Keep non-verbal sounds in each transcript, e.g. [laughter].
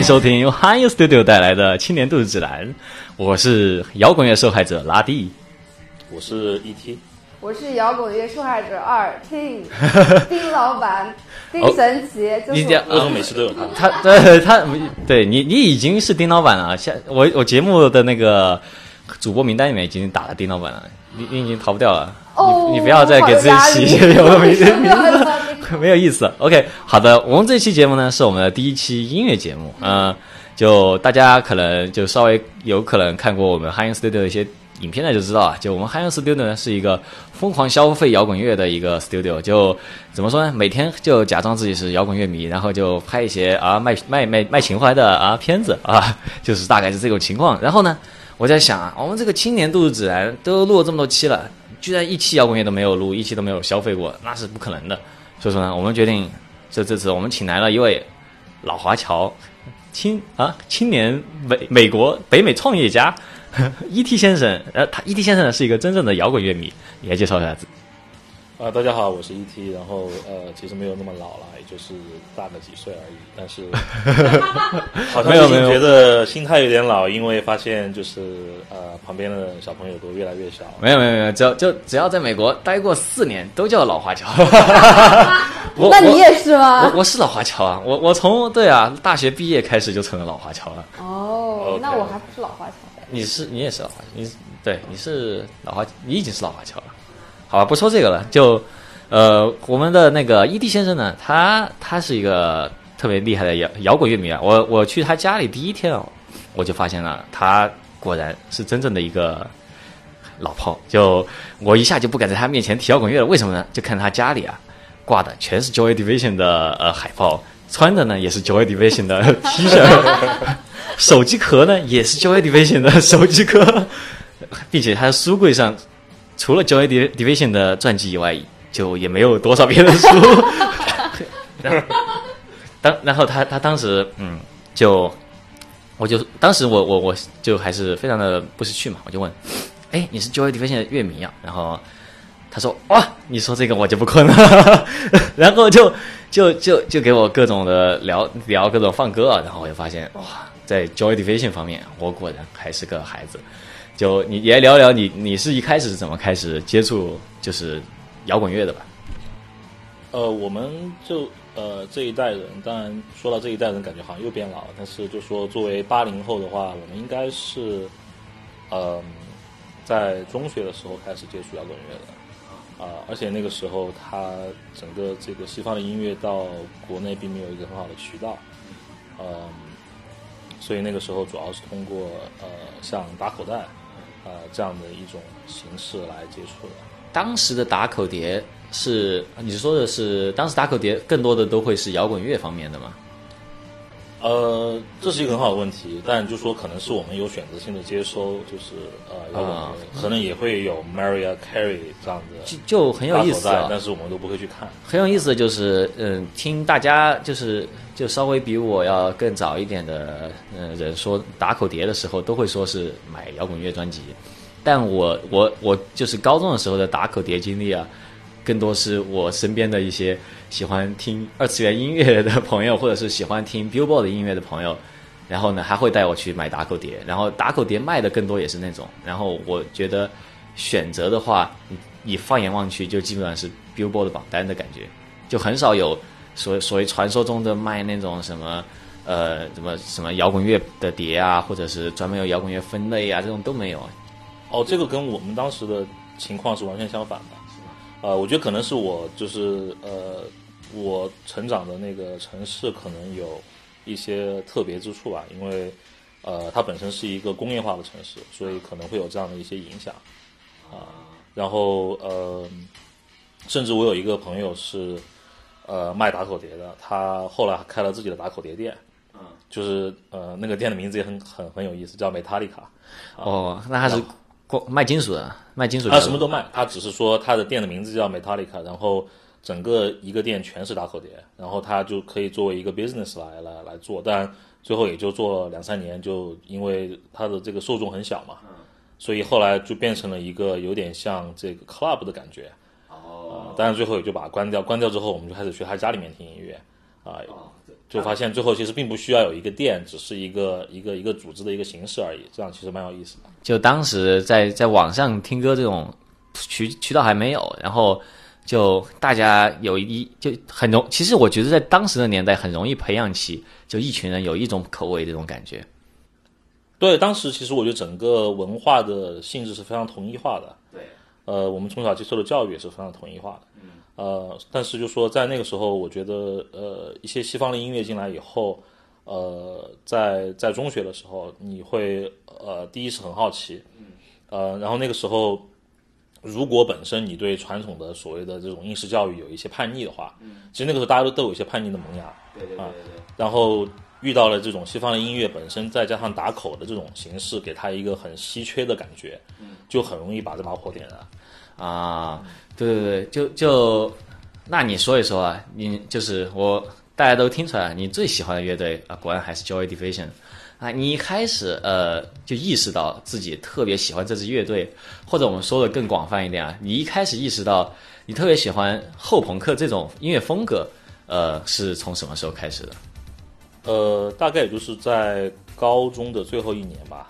欢迎收听由 h i Studio 带来的青年度指南。我是摇滚乐受害者拉蒂，我是 ET，我是摇滚乐受害者二 T，[laughs] 丁老板丁神奇，就是各种美食都有他。他对他对你你已经是丁老板了。下我我节目的那个主播名单里面已经打了丁老板了，你你已经逃不掉了。哦，你不要再给自己起有的 [laughs] 名字，[laughs] 没有意思。OK，好的，我们这期节目呢是我们的第一期音乐节目，嗯，就大家可能就稍微有可能看过我们 High Studio 的一些影片呢，就知道啊，就我们 High Studio 呢是一个疯狂消费摇滚乐的一个 studio，就怎么说呢？每天就假装自己是摇滚乐迷，然后就拍一些啊卖卖卖卖情怀的啊片子啊，就是大概是这种情况。然后呢，我在想啊，我们这个青年度指南都录了这么多期了。居然一期摇滚乐都没有录，一期都没有消费过，那是不可能的。所以说呢，我们决定，这这次我们请来了一位老华侨青啊青年美美国北美创业家 [laughs] E.T 先生。呃，他 E.T 先生呢是一个真正的摇滚乐迷，你来介绍一下自己。啊，大家好，我是 ET，然后呃，其实没有那么老了，也就是大个几岁而已，但是 [laughs] 好像最近觉得心态有点老，因为发现就是呃，旁边的小朋友都越来越小。没有没有没有，只要就只要在美国待过四年，都叫老华侨。[laughs] 那你也是吗？我我是老华侨啊，我我从对啊，大学毕业开始就成了老华侨了。哦，那我还不是老华侨。你是你也是老华，你对你是老华，你已经是老华侨了。好吧，不说这个了，就，呃，我们的那个 ED 先生呢，他他是一个特别厉害的摇摇滚乐迷啊。我我去他家里第一天哦，我就发现了，他果然是真正的一个老炮。就我一下就不敢在他面前提摇滚乐了，为什么呢？就看他家里啊，挂的全是 Joy Division 的呃海报，穿的呢 [laughs] 也是 Joy Division 的 T 恤，手机壳呢也是 Joy Division 的手机壳，并且他的书柜上。除了 Joy Division 的传记以外，就也没有多少别的书。[laughs] 当然后他他当时嗯，就我就当时我我我就还是非常的不识趣嘛，我就问，哎，你是 Joy Division 的乐迷啊？然后他说哇，你说这个我就不困了。[laughs] 然后就就就就给我各种的聊聊各种放歌啊，然后我就发现哇，在 Joy Division 方面，我果然还是个孩子。就你也聊聊你你是一开始是怎么开始接触就是摇滚乐的吧？呃，我们就呃这一代人，当然说到这一代人，感觉好像又变老了。但是就说作为八零后的话，我们应该是呃在中学的时候开始接触摇滚乐的啊，而且那个时候他整个这个西方的音乐到国内并没有一个很好的渠道，嗯，所以那个时候主要是通过呃像打口袋。呃，这样的一种形式来接触的。当时的打口碟是，你说的是当时打口碟更多的都会是摇滚乐方面的吗？呃，这是一个很好的问题，但就说可能是我们有选择性的接收，就是呃摇滚乐，可能也会有 Maria Carey 这样的，就就很有意思。啊但是我们都不会去看。很有意思的就是，嗯，听大家就是就稍微比我要更早一点的嗯人说打口碟的时候，都会说是买摇滚乐专辑，但我我我就是高中的时候的打口碟经历啊。更多是我身边的一些喜欢听二次元音乐的朋友，或者是喜欢听 Billboard 音乐的朋友，然后呢还会带我去买打口碟，然后打口碟卖的更多也是那种，然后我觉得选择的话，你放眼望去就基本上是 Billboard 榜单的感觉，就很少有所所谓传说中的卖那种什么呃什么什么摇滚乐的碟啊，或者是专门有摇滚乐分类啊，这种都没有。哦，这个跟我们当时的情况是完全相反的。呃，我觉得可能是我就是呃，我成长的那个城市可能有一些特别之处吧，因为呃，它本身是一个工业化的城市，所以可能会有这样的一些影响啊。然后呃，甚至我有一个朋友是呃卖打口碟的，他后来开了自己的打口碟店，嗯，就是呃那个店的名字也很很很有意思，叫 Metallica。哦，那还是。卖金属的，卖金属。他什么都卖，他只是说他的店的名字叫 Metallica，然后整个一个店全是打口碟，然后他就可以作为一个 business 来来来做，但最后也就做两三年，就因为他的这个受众很小嘛，所以后来就变成了一个有点像这个 club 的感觉。哦。但是最后也就把它关掉，关掉之后我们就开始去他家里面听音乐，啊，就发现最后其实并不需要有一个店，只是一个一个一个组织的一个形式而已，这样其实蛮有意思的。就当时在在网上听歌这种渠渠道还没有，然后就大家有一就很容，其实我觉得在当时的年代很容易培养起就一群人有一种口味这种感觉。对，当时其实我觉得整个文化的性质是非常统一化的。对，呃，我们从小接受的教育也是非常统一化的。嗯，呃，但是就说在那个时候，我觉得呃一些西方的音乐进来以后，呃，在在中学的时候，你会呃第一是很好奇，呃，然后那个时候，如果本身你对传统的所谓的这种应试教育有一些叛逆的话，其实那个时候大家都都有一些叛逆的萌芽。对对对对。然后遇到了这种西方的音乐本身，再加上打口的这种形式，给他一个很稀缺的感觉，就很容易把这把火点燃。啊，对对对，就就，那你说一说啊，你就是我大家都听出来，你最喜欢的乐队啊，果然还是 Joy Division 啊。你一开始呃就意识到自己特别喜欢这支乐队，或者我们说的更广泛一点啊，你一开始意识到你特别喜欢后朋克这种音乐风格，呃，是从什么时候开始的？呃，大概也就是在高中的最后一年吧。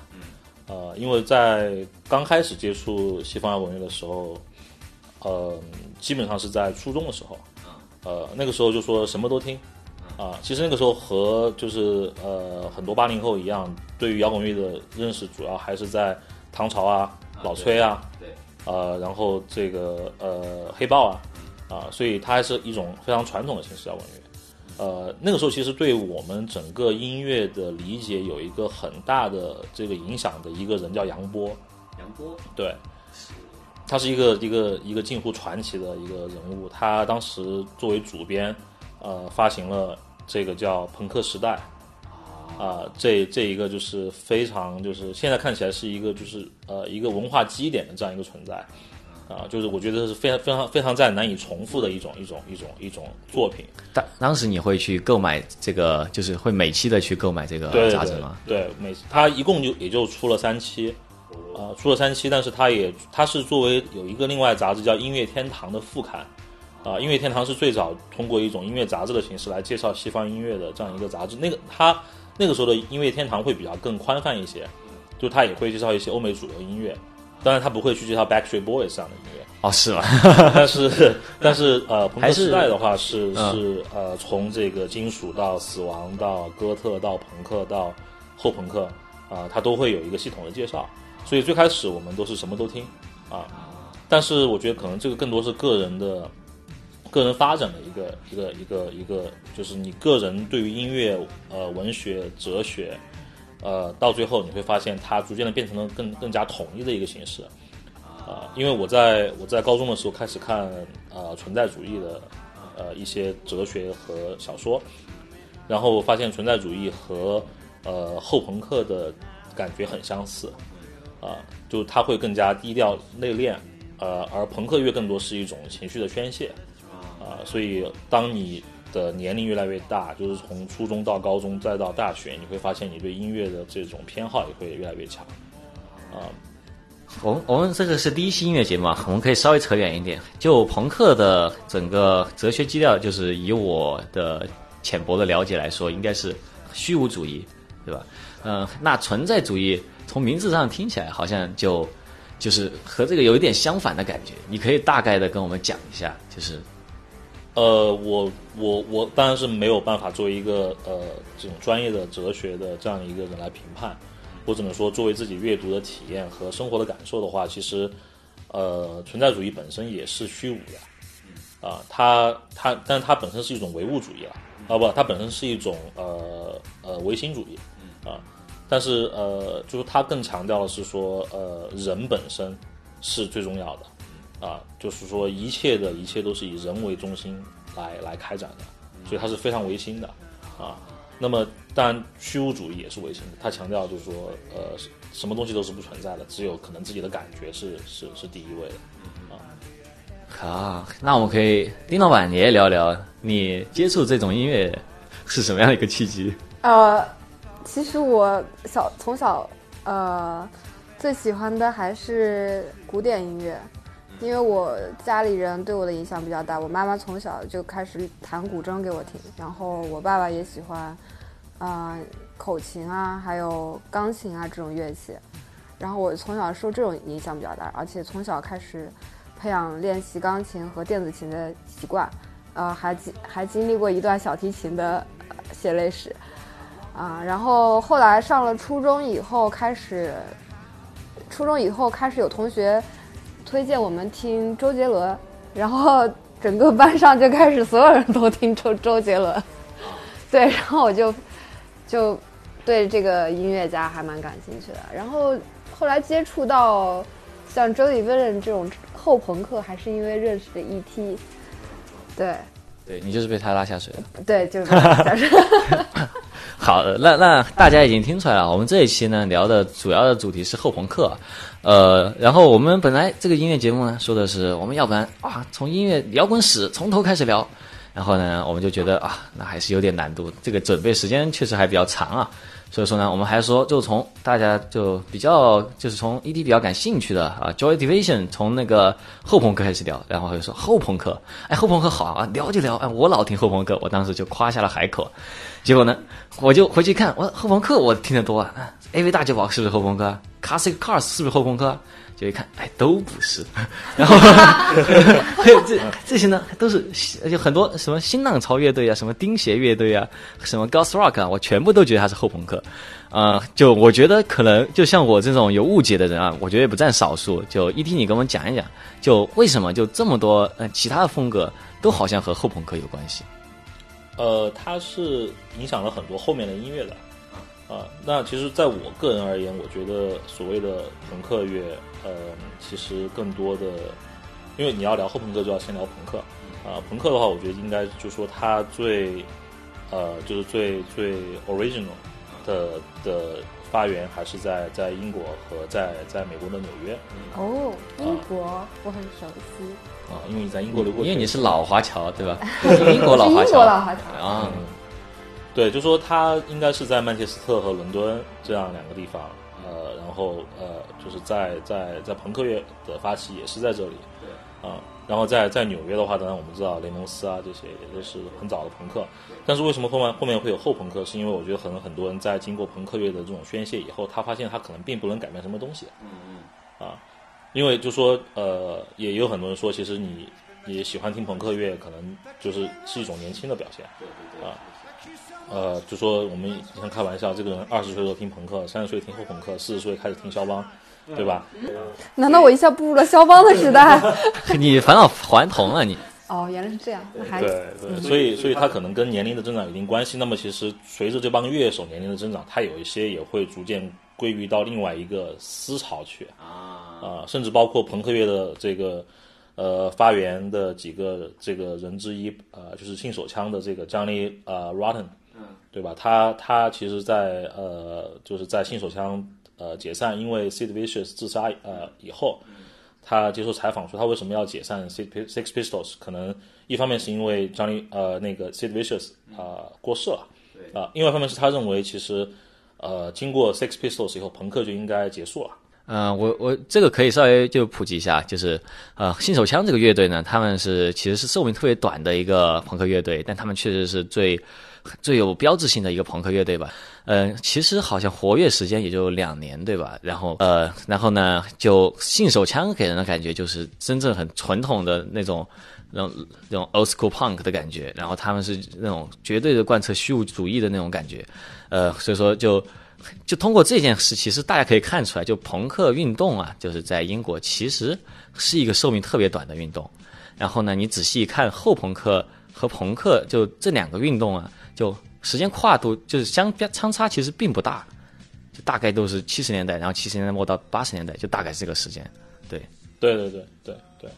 呃，因为在刚开始接触西方摇滚乐的时候，呃，基本上是在初中的时候，呃，那个时候就说什么都听，啊，其实那个时候和就是呃很多八零后一样，对于摇滚乐的认识主要还是在唐朝啊、老崔啊，对，呃，然后这个呃黑豹啊，啊，所以它还是一种非常传统的形式摇滚乐。呃，那个时候其实对我们整个音乐的理解有一个很大的这个影响的一个人叫杨波，杨波，对，他是一个一个一个近乎传奇的一个人物。他当时作为主编，呃，发行了这个叫《朋克时代》，啊，这这一个就是非常就是现在看起来是一个就是呃一个文化基点的这样一个存在。啊，就是我觉得是非常非常非常在难以重复的一种一种一种一种作品。当当时你会去购买这个，就是会每期的去购买这个杂志吗？对，每它一共就也就出了三期，啊，出了三期，但是它也它是作为有一个另外杂志叫《音乐天堂》的副刊，啊，《音乐天堂》是最早通过一种音乐杂志的形式来介绍西方音乐的这样一个杂志。那个它那个时候的《音乐天堂》会比较更宽泛一些，就它也会介绍一些欧美主流音乐。当然，他不会去介绍 Backstreet Boys 这样的音乐哦，是吗？[laughs] 但是，[laughs] 但是呃，[laughs] 朋克时代的话是是呃，从这个金属到死亡到哥特到朋克到后朋克啊，它都会有一个系统的介绍。所以最开始我们都是什么都听啊，但是我觉得可能这个更多是个人的个人发展的一个一个一个一个，就是你个人对于音乐呃文学哲学。呃，到最后你会发现，它逐渐的变成了更更加统一的一个形式，啊，因为我在我在高中的时候开始看呃存在主义的呃一些哲学和小说，然后发现存在主义和呃后朋克的感觉很相似，啊，就它会更加低调内敛，呃，而朋克乐更多是一种情绪的宣泄，啊，所以当你。的年龄越来越大，就是从初中到高中再到大学，你会发现你对音乐的这种偏好也会越来越强。啊，我们我们这个是第一期音乐节目啊，我们可以稍微扯远一点。就朋克的整个哲学基调，就是以我的浅薄的了解来说，应该是虚无主义，对吧？嗯，那存在主义从名字上听起来好像就就是和这个有一点相反的感觉。你可以大概的跟我们讲一下，就是。呃，我我我当然是没有办法作为一个呃这种专业的哲学的这样一个人来评判，我只能说作为自己阅读的体验和生活的感受的话，其实呃存在主义本身也是虚无的，啊，它它但它本身是一种唯物主义了，啊不，它本身是一种呃呃唯心主义，啊，但是呃就是它更强调的是说呃人本身是最重要的。啊，就是说一切的一切都是以人为中心来来开展的，所以它是非常唯心的，啊，那么当然虚无主义也是唯心的，他强调就是说，呃，什么东西都是不存在的，只有可能自己的感觉是是是第一位的，啊，好，那我们可以丁老板你也聊聊你接触这种音乐是什么样的一个契机？呃，其实我小从小呃最喜欢的还是古典音乐。因为我家里人对我的影响比较大，我妈妈从小就开始弹古筝给我听，然后我爸爸也喜欢，啊、口琴啊，还有钢琴啊这种乐器，然后我从小受这种影响比较大，而且从小开始培养练习钢琴和电子琴的习惯，呃，还经还经历过一段小提琴的血泪史，啊、然后后来上了初中以后开始，初中以后开始有同学推荐我们听周杰伦，然后整个班上就开始所有人都听周周杰伦，对，然后我就就对这个音乐家还蛮感兴趣的。然后后来接触到像 Joey Villain 这种后朋克，还是因为认识的 ET，对。对你就是被他拉下水的。对，就是拉下水 [laughs] 好，那那大家已经听出来了，我们这一期呢聊的主要的主题是后朋克，呃，然后我们本来这个音乐节目呢说的是我们要不然啊从音乐摇滚史从头开始聊，然后呢我们就觉得啊那还是有点难度，这个准备时间确实还比较长啊，所以说呢我们还说就从大家就比较就是从 ED 比较感兴趣的啊 Joy Division 从那个后朋克开始聊，然后他就说后朋克，哎后朋克好啊聊就聊，哎我老听后朋克，我当时就夸下了海口。结果呢，我就回去看，我后朋克我听得多啊，AV 大酒保是不是后朋克？Classic Cars 是不是后朋克？就一看，哎，都不是。[laughs] 然后 [laughs] 还有这这些呢，都是就很多什么新浪潮乐队啊，什么钉鞋乐队啊，什么 Ghost Rock 啊，我全部都觉得他是后朋克。啊、就我觉得可能就像我这种有误解的人啊，我觉得也不占少数。就一听你跟我们讲一讲，就为什么就这么多呃其他的风格都好像和后朋克有关系？呃，它是影响了很多后面的音乐的。啊，那其实在我个人而言，我觉得所谓的朋克乐，呃，其实更多的，因为你要聊后朋克，就要先聊朋克。啊，朋克的话，我觉得应该就说它最，呃，就是最最 original 的的发源还是在在英国和在在美国的纽约哦，英国我很熟悉，啊，因为你在英国留过，因为你是老华侨对吧？[laughs] 英国老华侨。是英国老华侨。啊，嗯，对，就说他应该是在曼彻斯特和伦敦这样两个地方，呃，然后呃，就是在在在朋克乐的发起也是在这里，对，啊、然后在在纽约的话，当然我们知道雷蒙斯啊这些也都是很早的朋克，但是为什么后面后面会有后朋克？是因为我觉得可能很多人在经过朋克乐的这种宣泄以后，他发现他可能并不能改变什么东西，嗯嗯，啊，因为就说呃，也有很多人说，其实你也喜欢听朋克乐，可能就是是一种年轻的表现，啊。呃，就说我们经常开玩笑，这个人二十岁的时候听朋克，三十岁听后朋克，四十岁开始听肖邦，对吧？难道我一下步入了肖邦的时代？[laughs] 你返老还童了你。哦，原来是这样，那还对对，所以所以他可能跟年龄的增长有一定关系。那么其实随着这帮乐手年龄的增长，他有一些也会逐渐归于到另外一个思潮去啊、甚至包括朋克乐的这个呃发源的几个这个人之一，呃，就是信手枪的这个 Johnny 呃 Rotten，对吧？他他其实在呃就是在信手枪呃解散，因为 Sid Vicious 自杀呃以后。他接受采访说，他为什么要解散 Six Six Pistols？可能一方面是因为 Johnny 呃那个 Sid Vicious 啊、过世了，啊、另外一方面是他认为其实呃经过 Six Pistols 以后，朋克就应该结束了。嗯、我我这个可以稍微就普及一下，就是呃，信手枪这个乐队呢，他们是其实是寿命特别短的一个朋克乐队，但他们确实是最最有标志性的一个朋克乐队吧。嗯，其实好像活跃时间也就两年，对吧？然后呃，然后呢，就信手枪给人的感觉就是真正很传统的那种。那种那种 old school punk 的感觉，然后他们是那种绝对的贯彻虚无主义的那种感觉，呃，所以说就就通过这件事，其实大家可以看出来，就朋克运动啊，就是在英国其实是一个寿命特别短的运动。然后呢，你仔细一看后朋克和朋克就这两个运动啊，就时间跨度就是相相差其实并不大，就大概都是七十年代，然后七十年代末到八十年代，就大概是这个时间。对，对对对对对，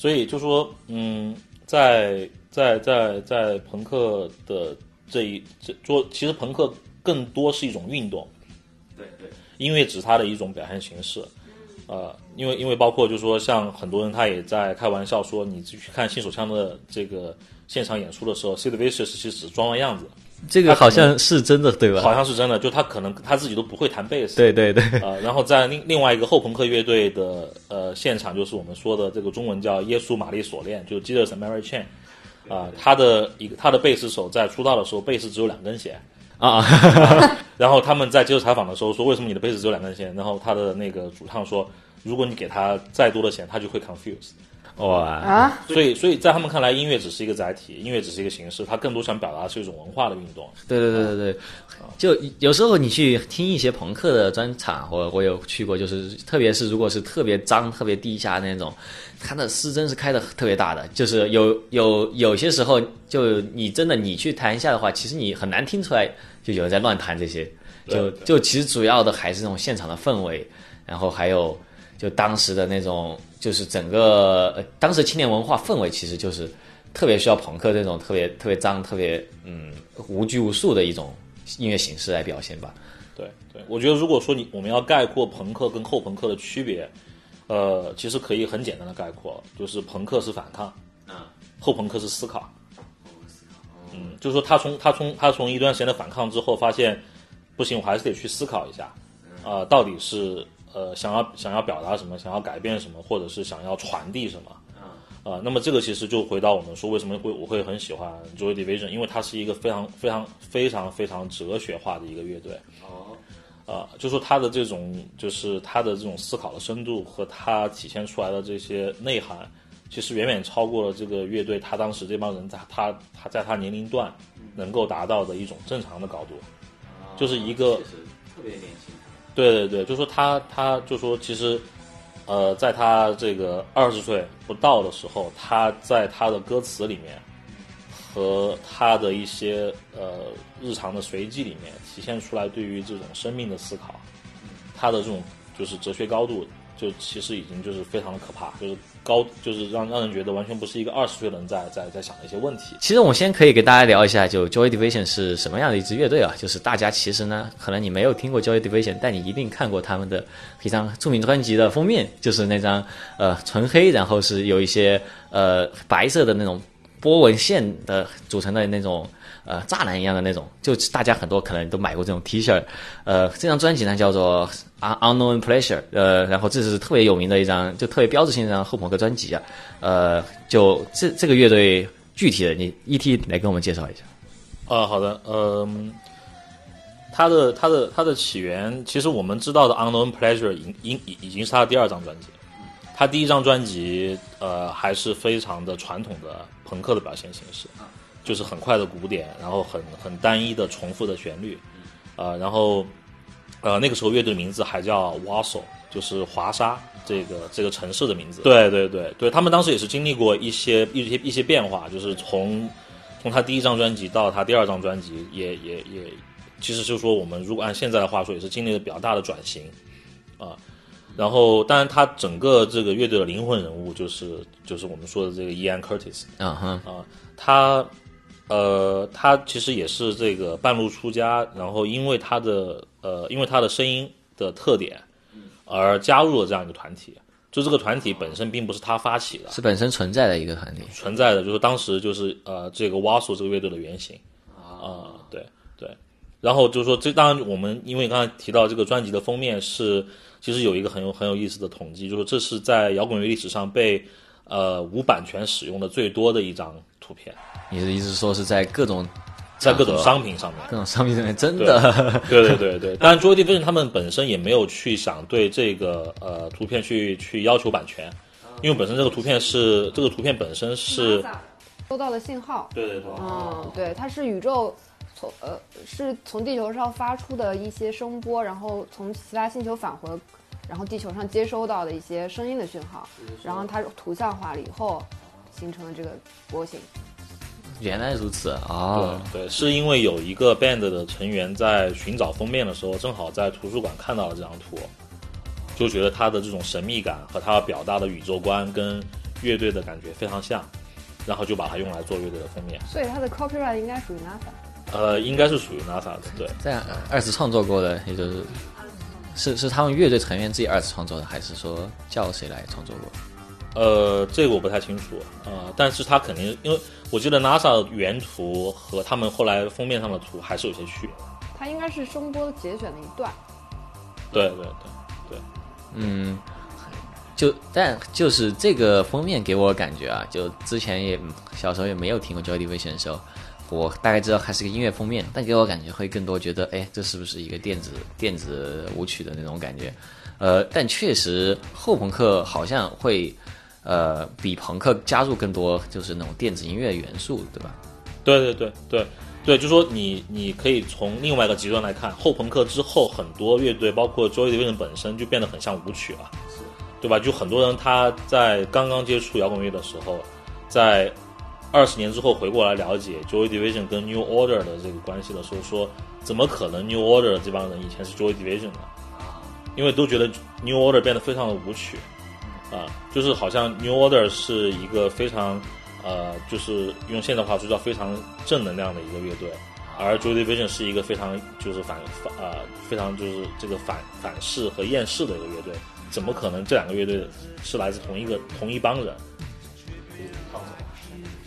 所以就说，嗯，在在在在朋克的这一这做，其实朋克更多是一种运动，对对，音乐只是它的一种表现形式。呃，因为因为包括就是说，像很多人他也在开玩笑说，你去看新手枪的这个现场演出的时候，Sid Vicious 其实只是装了样子，这个好像是真的，对吧？好像是真的，就他可能他自己都不会弹贝斯。对对对。呃，然后在另另外一个后朋克乐队的呃现场，就是我们说的这个中文叫耶稣玛丽锁链，就是 Jesus Mary Chain。啊，他的一个他的贝斯手在出道的时候贝斯只有两根弦啊，然后他们在接受采访的时候说，为什么你的贝斯只有两根弦？然后他的那个主唱说，如果你给他再多的弦，他就会 confuse。哇啊！所以，所以在他们看来，音乐只是一个载体，音乐只是一个形式，它更多想表达的是一种文化的运动。对对对对对，就有时候你去听一些朋克的专场，我我有去过，就是特别是如果是特别脏、特别地下那种，它的失真是开的特别大的，就是有有有些时候，就你真的你去弹一下的话，其实你很难听出来，就有人在乱弹这些。就就其实主要的还是那种现场的氛围，然后还有就当时的那种。就是整个当时青年文化氛围，其实就是特别需要朋克这种特别特别脏、特别嗯无拘无束的一种音乐形式来表现吧。对对，我觉得如果说你我们要概括朋克跟后朋克的区别，呃，其实可以很简单的概括，就是朋克是反抗，嗯，后朋克是思考。嗯，就是说他从他从他从一段时间的反抗之后，发现不行，我还是得去思考一下，啊，到底是。呃，想要想要表达什么，想要改变什么，或者是想要传递什么，啊，那么这个其实就回到我们说为什么会我会很喜欢 Joy Division，因为它是一个非常非常非常非常哲学化的一个乐队。哦，啊，就说他的这种就是他的这种思考的深度和他体现出来的这些内涵，其实远远超过了这个乐队他当时这帮人在他他在他年龄段能够达到的一种正常的高度，就是一个特别年轻。对对对，就说他，他就说，其实，呃，在他这个二十岁不到的时候，他在他的歌词里面和他的一些呃日常的随机里面，体现出来对于这种生命的思考，他的这种就是哲学高度。就其实已经就是非常的可怕，就是高，就是让让人觉得完全不是一个二十岁的人在在在想的一些问题。其实我先可以给大家聊一下，就 Joy Division 是什么样的一支乐队啊？就是大家其实呢，可能你没有听过 Joy Division，但你一定看过他们的一张著名专辑的封面，就是那张呃纯黑，然后是有一些呃白色的那种波纹线的组成的那种。呃，栅栏一样的那种，就大家很多可能都买过这种 T 恤。呃，这张专辑呢叫做《Unknown Pleasure》，呃，然后这是特别有名的一张，就特别标志性的一张后朋克专辑啊。呃，就这这个乐队具体的，你 E.T 来跟我们介绍一下。啊，好的，嗯，它的它的它的起源，其实我们知道的《Unknown Pleasure》已已已已经是他的第二张专辑。他第一张专辑，呃，还是非常的传统的朋克的表现形式。就是很快的鼓点，然后很很单一的重复的旋律，呃，然后呃那个时候乐队的名字还叫 Warsaw，就是华沙这个这个城市的名字。对对对对，他们当时也是经历过一些一些一些变化，就是从从他第一张专辑到他第二张专辑，也也也，其实就是说我们如果按现在的话说，也是经历了比较大的转型啊。然后，当然他整个这个乐队的灵魂人物就是就是我们说的这个 Ian Curtis 啊哈啊他。呃，他其实也是这个半路出家，然后因为他的呃，因为他的声音的特点，而加入了这样一个团体。就这个团体本身并不是他发起的，是本身存在的一个团体，存在的就是当时就是呃，这个挖索这个乐队的原型啊，对对。然后就是说，这当然我们因为刚才提到这个专辑的封面是，其实有一个很有很有意思的统计，就是这是在摇滚乐历史上被呃无版权使用的最多的一张图片。你的意思说是在各种，在各种商品上面，各种商品上面真的，[laughs] 对对对对。当然，Joy Division 他们本身也没有去想对这个呃图片去去要求版权，因为本身这个图片是这个图片本身是收到的信号，对对对，嗯，对，它是宇宙从呃是从地球上发出的一些声波，然后从其他星球返回，然后地球上接收到的一些声音的讯号，然后它图像化了以后形成了这个波形。原来如此啊！对对，是因为有一个 band 的成员在寻找封面的时候，正好在图书馆看到了这张图，就觉得他的这种神秘感和他表达的宇宙观跟乐队的感觉非常像，然后就把它用来做乐队的封面。所以他的 copyright 应该属于 NASA。呃，应该是属于 NASA 的。对，这样二次创作过的，也就是是是他们乐队成员自己二次创作的，还是说叫谁来创作过？呃，这个我不太清楚啊、但是它肯定，因为我记得 NASA 原图和他们后来封面上的图还是有些区别。它应该是声波节选的一段。对对对，嗯，就但就是这个封面给我感觉啊，就之前也小时候也没有听过 Joy Division 的时候，我大概知道它是个音乐封面，但给我感觉会更多觉得，哎，这是不是一个电子电子舞曲的那种感觉？呃，但确实后朋克好像会呃比朋克加入更多就是那种电子音乐元素，对吧？对对对对对，就说你你可以从另外一个极端来看，后朋克之后很多乐队，包括 Joy Division 本身就变得很像舞曲了，对吧？就很多人他在刚刚接触摇滚乐的时候，在二十年之后回过来了解 Joy Division 跟 New Order 的这个关系的时候，说怎么可能 New Order 这帮人以前是 Joy Division 呢？因为都觉得 New Order 变得非常的舞曲，啊，就是好像 New Order 是一个非常呃，就是用现代话说叫非常正能量的一个乐队，而 Joy Division 是一个非常就是反反呃非常就是这个反反噬和厌世的一个乐队，怎么可能这两个乐队是来自同一个同一帮人？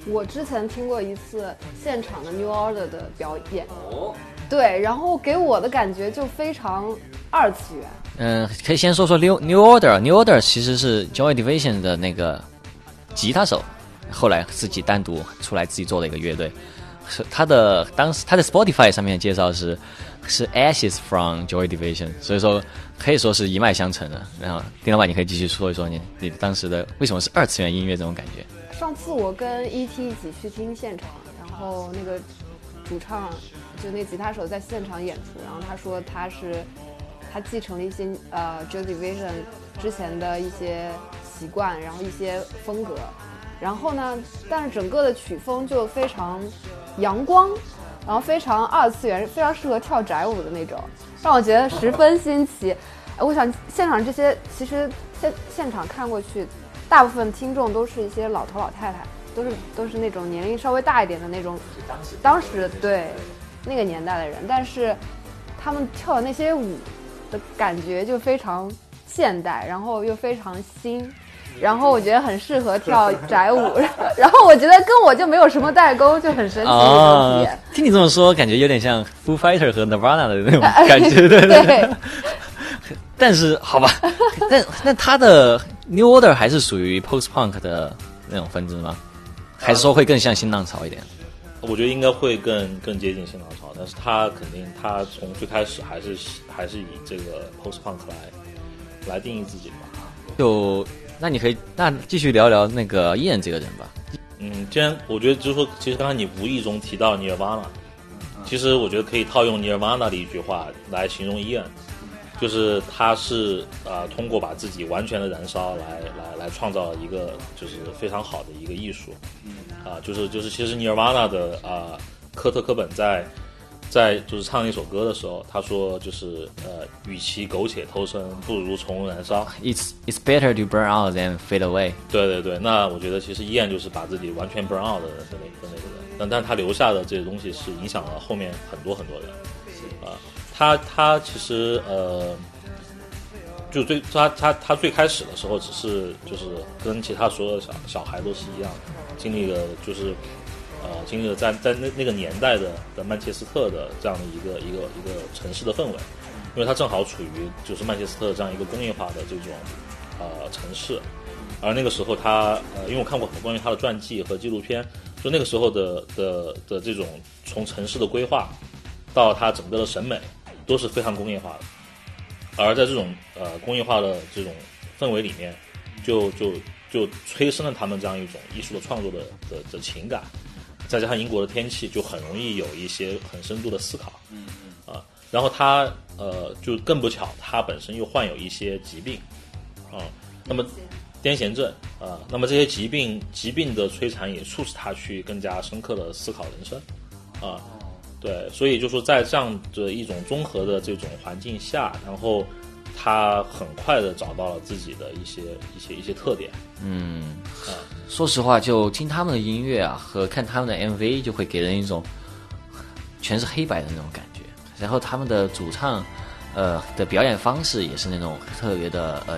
我之前听过一次现场的 New Order 的表演，哦，对，然后给我的感觉就非常二次元。嗯，可以先说说 New New Order。New Order 其实是 Joy Division 的那个吉他手，后来自己单独出来自己做的一个乐队。是他的当时他在 Spotify 上面介绍是是 Ashes from Joy Division，所以说可以说是一脉相承的。然后丁老板，你可以继续说一说你你当时的为什么是二次元音乐这种感觉？上次我跟 ET 一起去听现场，然后那个主唱就那吉他手在现场演出，然后他说他是他继承了一些呃 Joy Division 之前的一些习惯，然后一些风格，然后呢，但是整个的曲风就非常阳光，然后非常二次元，非常适合跳宅舞的那种，让我觉得十分新奇。哎我想现场这些其实现现场看过去，大部分听众都是一些老头老太太，都是都是那种年龄稍微大一点的那种，当时对那个年代的人，但是他们跳的那些舞的感觉就非常现代，然后又非常新。[laughs] 然后我觉得很适合跳 [laughs] 宅舞，然后我觉得跟我就没有什么代沟，就很神奇的体验。听你这么说，感觉有点像 Foo Fighter 和 Nirvana 的那种 [laughs] 感觉，对对对。但是好吧，但那他的 New Order 还是属于 Post Punk 的那种分支吗？还是说会更像新浪潮一点？我觉得应该会更更接近新浪潮，但是他肯定他从最开始还是还是以这个 post punk 来来定义自己吧。就那你可以那继续聊聊那个燕这个人吧。嗯，既然我觉得就是说，其实刚才你无意中提到 Nirvana，其实我觉得可以套用 Nirvana 的一句话来形容 Ian，就是他是呃通过把自己完全的燃烧来来来创造一个就是非常好的一个艺术，啊、就是就是其实 Nirvana 的啊、科特科本在在就是唱一首歌的时候，他说就是呃，与其苟且偷生，不如从容燃烧。It's it's better to burn out than fade away。对对对，那我觉得其实依然就是把自己完全 burn out 的的那的那个人，但但他留下的这些东西是影响了后面很多很多人。啊、他他其实呃，就最他他他最开始的时候，只是就是跟其他所有的小小孩都是一样，经历了就是呃经历了在在那那个年代的的曼彻斯特的这样的一个一个一个城市的氛围，因为他正好处于就是曼彻斯特这样一个工业化的这种呃城市，而那个时候他呃，因为我看过很多关于他的传记和纪录片，就那个时候的的的这种从城市的规划到他整个的审美都是非常工业化的，而在这种呃工业化的这种氛围里面，就就就催生了他们这样一种艺术的创作的的的情感，再加上英国的天气，就很容易有一些很深度的思考，嗯啊，然后他呃就更不巧，他本身又患有一些疾病，啊，那么癫痫症啊，那么这些疾病疾病的摧残也促使他去更加深刻的思考人生，啊，对，所以就说在这样的一种综合的这种环境下，然后他很快的找到了自己的一些一些一些特点，嗯，说实话，就听他们的音乐啊，和看他们的 MV，就会给人一种全是黑白的那种感觉。然后他们的主唱，呃的表演方式也是那种特别的呃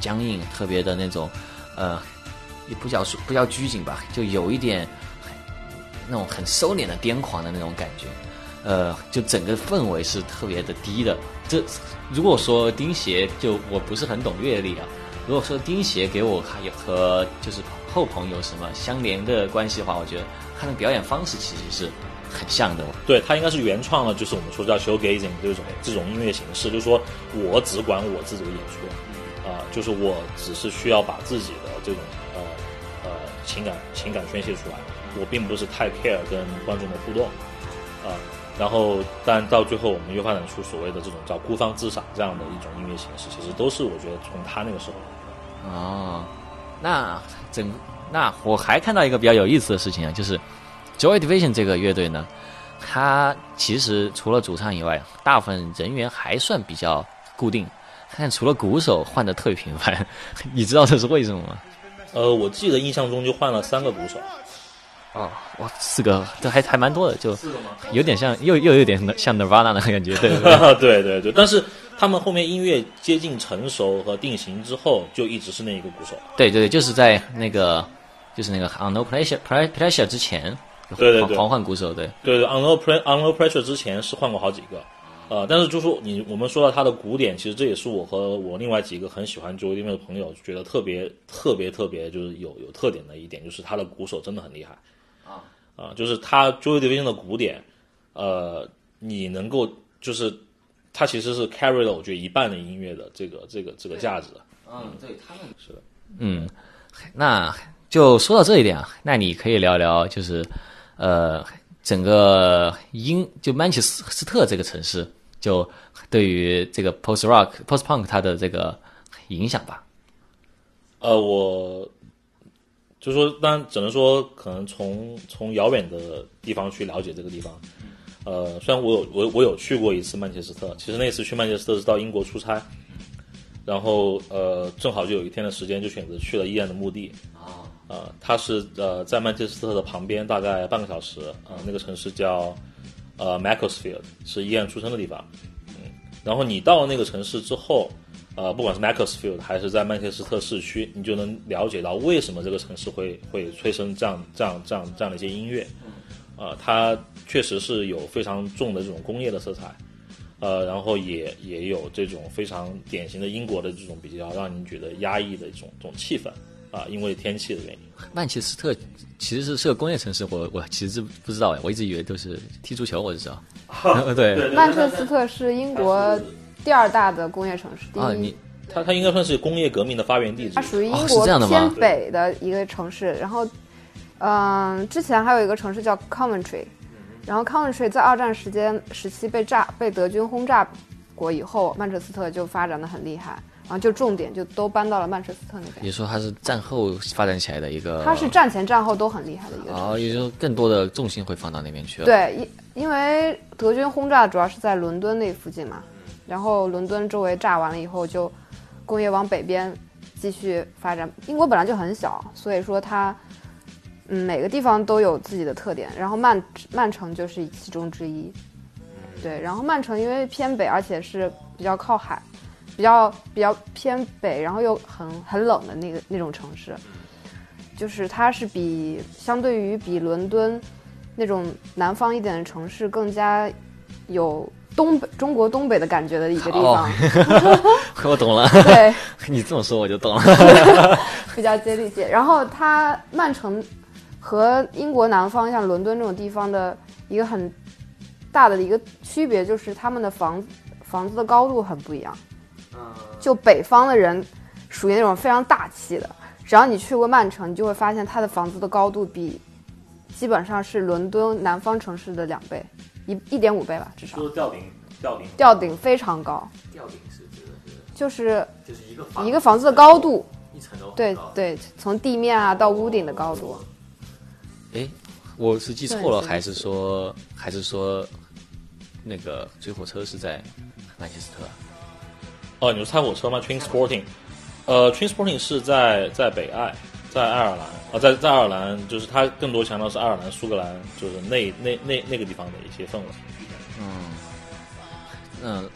僵硬，特别的那种呃，也不叫不叫拘谨吧，就有一点那种很收敛的癫狂的那种感觉。呃，就整个氛围是特别的低的。这如果说钉鞋，就我不是很懂乐理啊。如果说钉鞋给我有和就是后朋有什么相连的关系的话，我觉得他的表演方式其实是很像的。对他应该是原创了，就是我们说叫 show gazing 这种这种音乐形式，就是说我只管我自己的演出，啊，就是我只是需要把自己的这种呃呃情感情感宣泄出来，我并不是太 care 跟观众的互动，啊。然后，但到最后，我们又发展出所谓的这种叫孤芳自赏这样的一种音乐形式，其实都是我觉得从他那个时候。哦，那整那我还看到一个比较有意思的事情啊，就是 Joy Division 这个乐队呢，它其实除了主唱以外，大部分人员还算比较固定，但除了鼓手换的特别频繁，[laughs] 你知道这是为什么吗？呃，我记得印象中就换了三个鼓手。哦，哇，四个，这还还蛮多的，就有点像，又又有点像 Nirvana 的感觉，对对 [laughs] 对对。但是他们后面音乐接近成熟和定型之后，就一直是那一个鼓手。对对对，就是在那个就是那个 On No Pressure Pressure 之前，对对对，狂换鼓手，对对对，On No Pre On No Pressure 之前是换过好几个，呃，但是就说你我们说到他的鼓点，其实这也是我和我另外几个很喜欢 Joey 的朋友觉得特别特别特别就是有有特点的一点，就是他的鼓手真的很厉害。啊，就是它 Joy Division 的古典，呃，你能够就是它其实是 carry 了我觉得一半的音乐的这个这个这个价值。嗯，对他们 [laughs] 是的。嗯，那就说到这一点啊，那你可以聊聊就是呃整个英就曼彻斯特这个城市，就对于这个 post rock post punk 它的这个影响吧。呃，我。就是说，当然只能说，可能从从遥远的地方去了解这个地方。呃，虽然我有我我有去过一次曼彻斯特，其实那次去曼彻斯特是到英国出差，然后呃，正好就有一天的时间，就选择去了伊安的墓地。啊，呃，它是呃在曼彻斯特的旁边，大概半个小时。啊，那个城市叫呃 Macclesfield，是伊安出生的地方。嗯，然后你到了那个城市之后。呃，不管是 Macclesfield 还是在曼彻斯特市区，你就能了解到为什么这个城市会会催生这样这样这样这样的一些音乐。呃，它确实是有非常重的这种工业的色彩，呃，然后也也有这种非常典型的英国的这种比较让你觉得压抑的一种这种气氛啊，因为天气的原因。曼彻斯特其实是是个工业城市，我我其实不知道哎，我一直以为都是踢足球，我就知道。[laughs] 对，曼彻斯特是英国。第二大的工业城市，第一，它它应该算是工业革命的发源地。它属于英国偏北的一个城市。然后，嗯，之前还有一个城市叫 Coventry，然后 Coventry 在二战时间时期被炸被德军轰炸过以后，曼彻斯特就发展的很厉害，然后就重点就都搬到了曼彻斯特那边。你说它是战后发展起来的一个，它是战前战后都很厉害的一个。然后也就更多的重心会放到那边去了。对，因因为德军轰炸主要是在伦敦那附近嘛。然后伦敦周围炸完了以后，就工业往北边继续发展。英国本来就很小，所以说它嗯每个地方都有自己的特点。然后曼曼城就是其中之一。对，然后曼城因为偏北，而且是比较靠海，比较比较偏北，然后又很很冷的那个那种城市，就是它是比相对于比伦敦那种南方一点的城市更加有。东北中国东北的感觉的一个地方，[laughs] 我懂了。对，[laughs] 你这么说我就懂了，[laughs] 比较接地气。然后它曼城和英国南方像伦敦这种地方的一个很大的一个区别就是他们的房房子的高度很不一样。就北方的人属于那种非常大气的，只要你去过曼城，你就会发现它的房子的高度比基本上是伦敦南方城市的两倍。一一点五倍吧，至少。说吊顶，吊顶，吊顶非常高。吊顶是指的是？就是就是一个一个房子的高度，一层楼。对对，从地面啊到屋顶的高度。哎，我是记错了，还是说还是说那个追火车是在曼彻斯特？哦，你说猜火车吗？Train Sporting，呃，Train Sporting 是在在北爱。在爱尔兰啊，在在爱尔兰，就是它更多强调是爱尔兰、苏格兰，就是那那那那个地方的一些氛围。嗯嗯，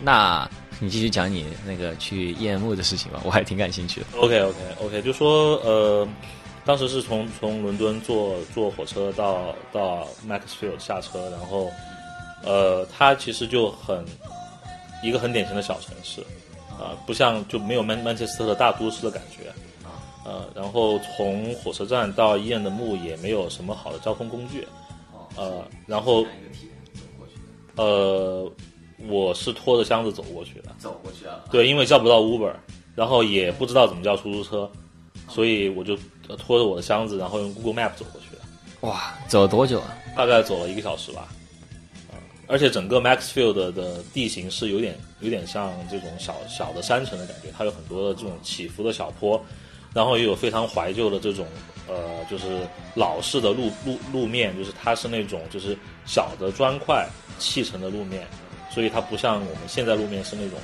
那你继续讲你那个去 EM 的事情吧，[laughs] 我还挺感兴趣的。OK OK OK，就说呃，当时是从从伦敦坐坐火车到到 Maxfield 下车，然后呃，它其实就很一个很典型的小城市，啊、不像就没有曼曼彻斯特的大都市的感觉。呃，然后从火车站到医院的墓也没有什么好的交通工具，呃，然后呃，我是拖着箱子走过去的，走过去啊？对，因为叫不到 Uber，然后也不知道怎么叫出租车，所以我就呃拖着我的箱子，然后用 Google Map 走过去的，哇，走了多久啊？大概走了一个小时吧。啊而且整个 Maxfield 的的地形是有点有点像这种小小的山城的感觉，它有很多的这种起伏的小坡，然后也有非常怀旧的这种呃，就是老式的路路路面，就是它是那种就是小的砖块砌成的路面，所以它不像我们现在路面是那种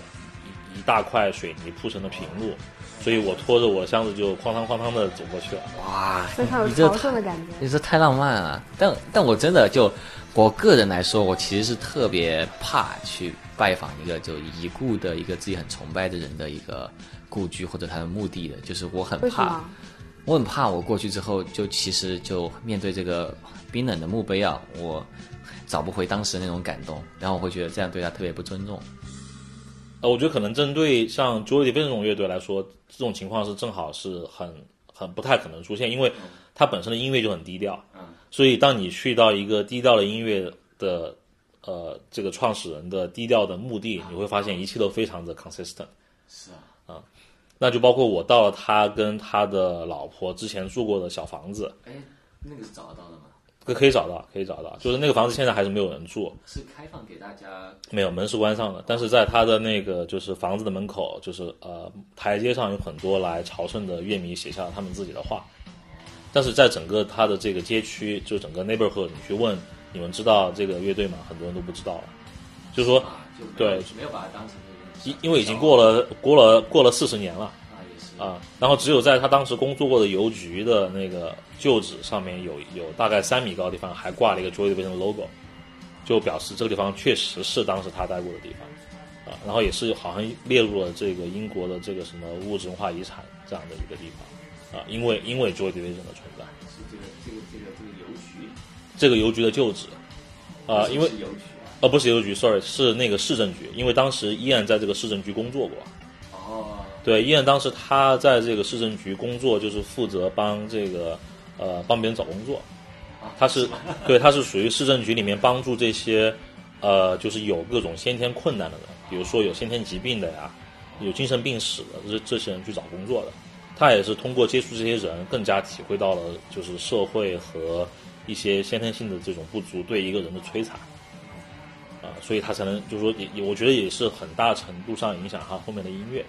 一一大块水泥铺成的平路，所以我拖着我箱子就哐当哐当的走过去了。哇，非常有这朝圣的感觉。你这太浪漫了。但但我真的就我个人来说，我其实是特别怕去拜访一个就已故的一个自己很崇拜的人的一个故居或者他的墓地的，就是我很怕？我很怕我过去之后就其实就面对这个冰冷的墓碑啊，我找不回当时那种感动，然后我会觉得这样对他特别不尊重。呃，我觉得可能针对像 Joy Division 这种乐队来说，这种情况是正好是很很不太可能出现，因为它本身的音乐就很低调，所以当你去到一个低调的音乐的呃这个创始人的低调的墓地，你会发现一切都非常的 consistent。是啊，那就包括我到了他跟他的老婆之前住过的小房子，哎，那个是找得到的吗？可可以找到，可以找到，就是那个房子现在还是没有人住，是开放给大家没有门是关上的，但是在他的那个就是房子的门口，就是呃台阶上有很多来朝圣的乐迷写下了他们自己的话。但是在整个他的这个街区，就整个 neighborhood，你去问你们知道这个乐队吗？很多人都不知道了。就是说，就对没有把它当成因因为已经过了过了过了四十年了。啊，也是。啊，然后只有在他当时工作过的邮局的那个旧址上面有有大概三米高的地方还挂了一个 Joy Division 的 logo，就表示这个地方确实是当时他待过的地方。啊，然后也是好像列入了这个英国的这个什么物质文化遗产这样的一个地方，啊，因为因为 Joy Division 的存在，是这个这个这个这个邮局？这个邮局的旧址，啊，因为邮局呃不是邮局，sorry 是那个市政局，因为当时伊安在这个市政局工作过，哦，对，伊安当时他在这个市政局工作，就是负责帮这个呃帮别人找工作，他是对他是属于市政局里面帮助这些呃就是有各种先天困难的人，比如说有先天疾病的呀，有精神病史的这这些人去找工作的。他也是通过接触这些人，更加体会到了就是社会和一些先天性的这种不足对一个人的摧残。啊，所以他才能就是说也也，我觉得也是很大程度上影响他后面的音乐，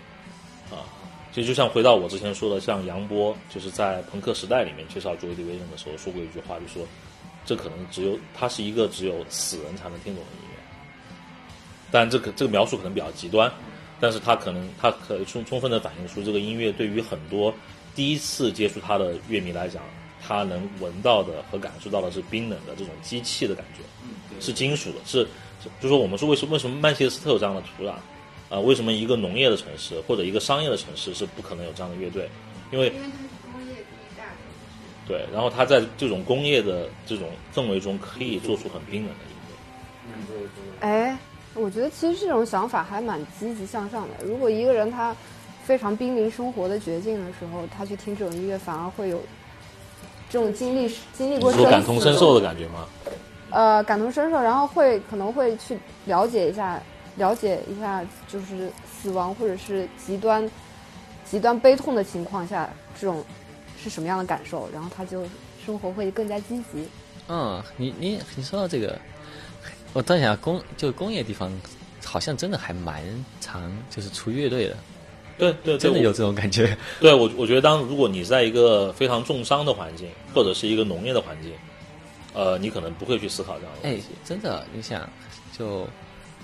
啊，其实就像回到我之前说的，像杨波就是在朋克时代里面介绍 Joy Division 的时候说过一句话，就说这可能只有他是一个只有死人才能听懂的音乐，但这个这个描述可能比较极端，但是他可能他可以充充分的反映出这个音乐对于很多第一次接触他的乐迷来讲，他能闻到的和感受到的是冰冷的这种机器的感觉，是金属的，是是就说我们说为什么为什么曼彻斯特有这样的土壤啊、为什么一个农业的城市或者一个商业的城市是不可能有这样的乐队？因为因为它是工业第一大城市。对，然后他在这种工业的这种氛围中，可以做出很冰冷的音乐。哎，我觉得其实这种想法还蛮积极向上的。如果一个人他非常濒临生活的绝境的时候，他去听这种音乐，反而会有这种经历经历你过生死感同身受的感觉吗？呃感同身受，然后会可能会去了解一下，了解一下就是死亡或者是极端极端悲痛的情况下，这种是什么样的感受，然后他就生活会更加积极。嗯，你你你说到这个，我突然想工就工业地方，好像真的还蛮常就是出乐队的，对对，对真的有这种感觉。对我，我觉得当如果你在一个非常重伤的环境，或者是一个农业的环境，呃，你可能不会去思考这样的哎问题。，真的，你想，就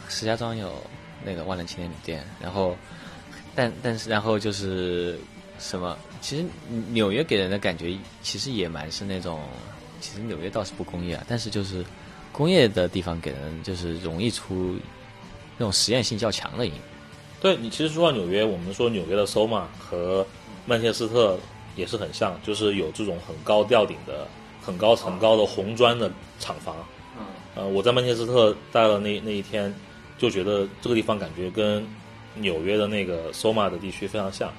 石家庄有那个万能青年旅店，然后，但但是然后就是什么？其实纽约给人的感觉其实也蛮是那种，其实纽约倒是不工业啊，但是就是工业的地方给人就是容易出那种实验性较强的音。对你其实说到纽约，我们说纽约的 SoMa 和曼彻斯特也是很像，就是有这种很高吊顶的、很高很高的红砖的厂房。嗯呃，我在曼彻斯特待了那那一天，就觉得这个地方感觉跟纽约的那个 SoMa 的地区非常像。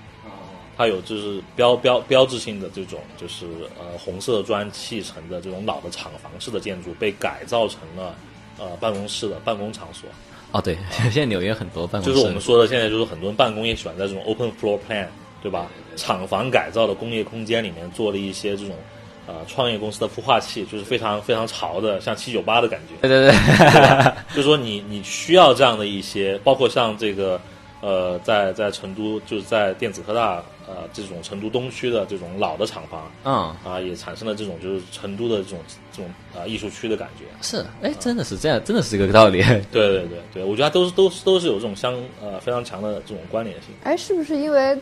它有就是标标标志性的这种就是呃红色砖砌成的这种老的厂房式的建筑，被改造成了呃办公室的办公场所。哦，对，[laughs] 现在纽约很多办公室，就是我们说的，现在就是很多人办公也喜欢在这种 open floor plan，对吧？厂房改造的工业空间里面做了一些这种呃创业公司的孵化器，就是非常非常潮的，像七九八的感觉。对对对，[laughs] 就是说你你需要这样的一些，包括像这个呃，在在成都就是在电子科大呃这种成都东区的这种老的厂房嗯，啊、也产生了这种就是成都的这种这种啊、艺术区的感觉。是，哎，真的是这样，真的是这个道理。[laughs] 对对对对，我觉得都是都是都是有这种相呃非常强的这种关联性。哎，是不是因为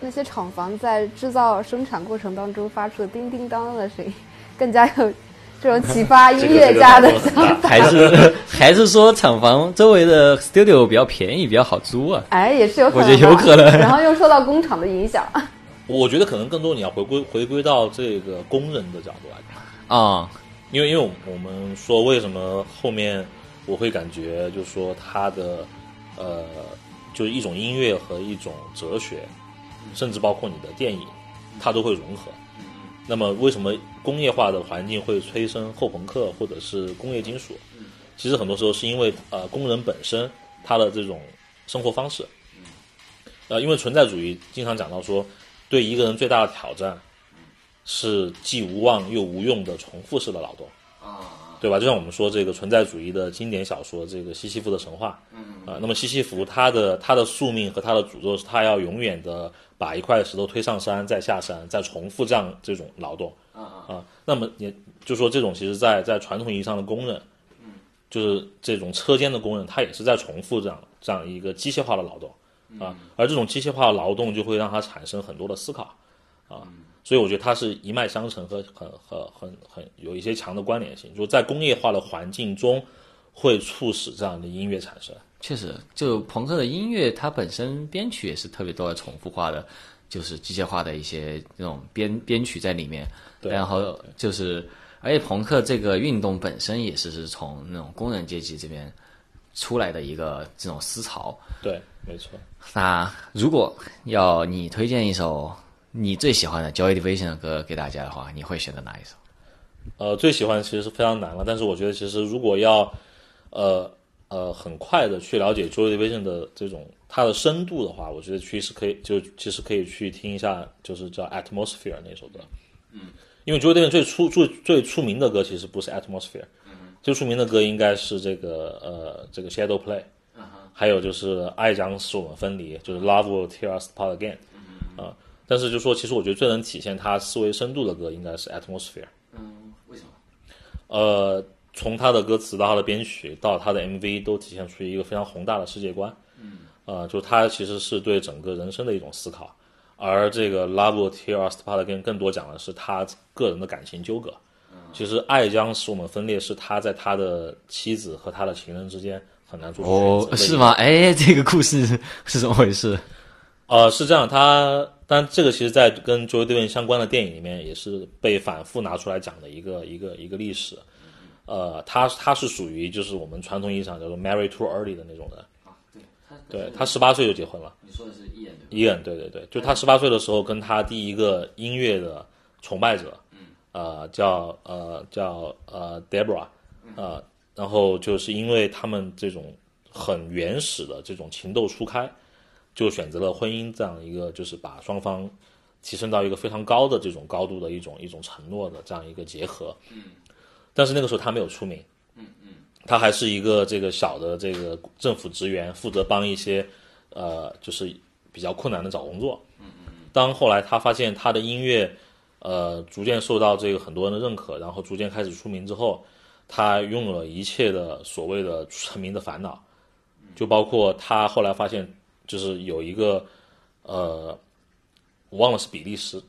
那些厂房在制造生产过程当中发出的叮叮当当的声音，更加有这种启发 [laughs] 音乐家的这个这个想法？还是 [laughs] 还是说厂房周围的 studio 比较便宜，比较好租啊？哎，也是有可能，我觉得有可能然后又受到工厂的影响，[laughs] 我觉得可能更多你要回归回归到这个工人的角度来看。啊、因为因为我们说为什么后面我会感觉就是说他的呃就是一种音乐和一种哲学，甚至包括你的电影，它都会融合。那么为什么工业化的环境会催生后朋克或者是工业金属？其实很多时候是因为呃工人本身他的这种生活方式，呃，因为存在主义经常讲到说，对一个人最大的挑战是既无望又无用的重复式的劳动。啊对吧？就像我们说这个存在主义的经典小说《这个西西弗的神话》，嗯啊、那么西西弗他的他的宿命和他的诅咒是他要永远的把一块石头推上山，再下山，再重复这样这种劳动啊、那么也就说这种其实在在传统意义上的工人，就是这种车间的工人，他也是在重复这样这样一个机械化的劳动啊，而这种机械化的劳动就会让他产生很多的思考啊，所以我觉得它是一脉相承和很很很很有一些强的关联性，就是在工业化的环境中会促使这样的音乐产生。确实，就朋克的音乐，它本身编曲也是特别多的重复化的，就是机械化的一些那种编编曲在里面。对然后就是，而且朋克这个运动本身也是是从那种工人阶级这边出来的一个这种思潮。对，没错。那如果要你推荐一首你最喜欢的 Joy Division 的歌给大家的话，你会选择哪一首？呃，最喜欢其实是非常难了，但是我觉得其实如果要呃呃很快的去了解 Joy Division 的这种它的深度的话，我觉得其实可以就其实可以去听一下，就是叫 Atmosphere 那首歌。嗯，因为 Joy Division 最出最最出名的歌其实不是 Atmosphere，、嗯最出名的歌应该是这个呃这个 Shadow Play，、还有就是爱将使我们分离，就是 Love Will Tear Us Apart Again。啊、但是就说其实我觉得最能体现他思维深度的歌应该是 Atmosphere。嗯为什么？呃，从他的歌词到他的编曲到他的 MV，都体现出一个非常宏大的世界观。嗯，呃，就他其实是对整个人生的一种思考，而这个 Love Will Tear Us Apart Again 更多讲的是他个人的感情纠葛。其实爱将使我们分裂，是他在他的妻子和他的情人之间很难做出选择哦，是吗？哎，这个故事是怎么回事？呃，是这样，他但这个其实，在跟 Joy Division 相关的电影里面，也是被反复拿出来讲的一个一个一个历史。呃，他他是属于就是我们传统意义上叫做 marry too early 的那种人。对他十八岁就结婚了。你说的是伊人伊恩，对对对，就他十八岁的时候，跟他第一个音乐的崇拜者，呃，叫呃叫呃 Debra，呃，然后就是因为他们这种很原始的这种情窦初开，就选择了婚姻这样一个，就是把双方提升到一个非常高的这种高度的一种一种承诺的这样一个结合。嗯，但是那个时候他没有出名。嗯嗯，他还是一个这个小的这个政府职员，负责帮一些呃，就是比较困难的找工作。嗯嗯。当后来他发现他的音乐，呃，逐渐受到这个很多人的认可，然后逐渐开始出名之后，他拥有了一切的所谓的成名的烦恼，就包括他后来发现，就是有一个呃，我忘了是比利时，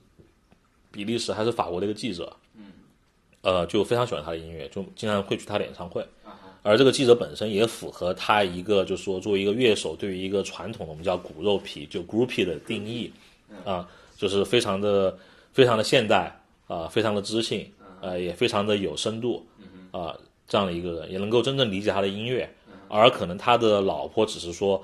比利时还是法国的一个记者，嗯，呃，就非常喜欢他的音乐，就经常会去他的演唱会。而这个记者本身也符合他一个，就是说作为一个乐手，对于一个传统的我们叫骨肉皮就 groupie 的定义，啊，就是非常的非常的现代啊，非常的知性，呃，也非常的有深度，啊，这样的一个人，也能够真正理解他的音乐，而可能他的老婆只是说，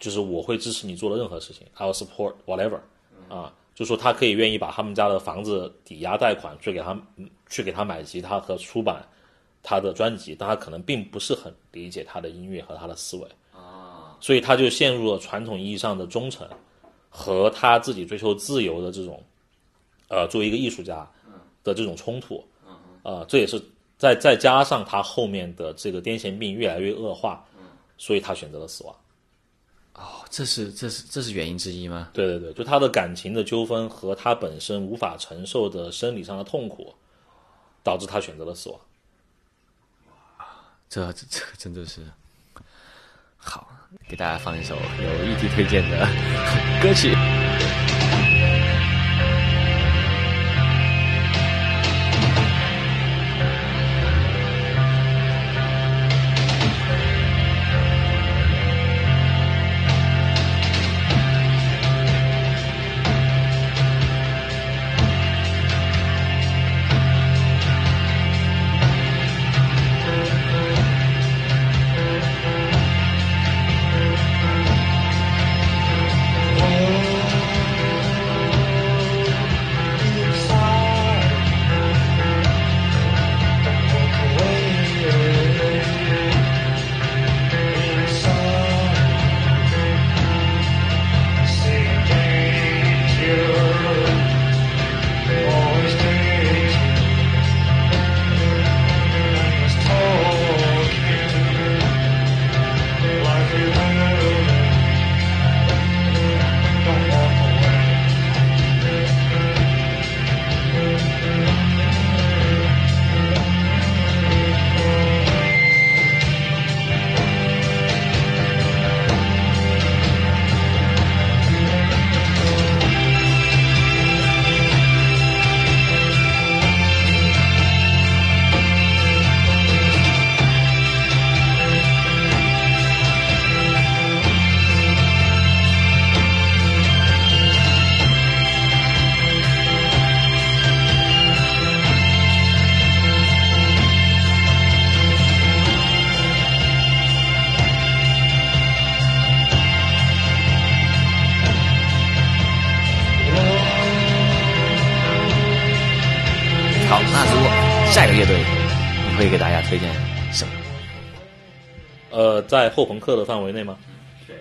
就是我会支持你做的任何事情，I will support whatever，啊，就说他可以愿意把他们家的房子抵押贷款去给他去给他买吉他和出版。他的专辑，但他可能并不是很理解他的音乐和他的思维啊，所以他就陷入了传统意义上的忠诚和他自己追求自由的这种，呃，作为一个艺术家的这种冲突，啊，这也是再再加上他后面的这个癫痫病越来越恶化，所以他选择了死亡。哦，这是这是这是原因之一吗？对对对，就他的感情的纠纷和他本身无法承受的生理上的痛苦，导致他选择了死亡。这这这真的是好，给大家放一首有异地推荐的 [laughs] 歌曲。在后朋克的范围内吗？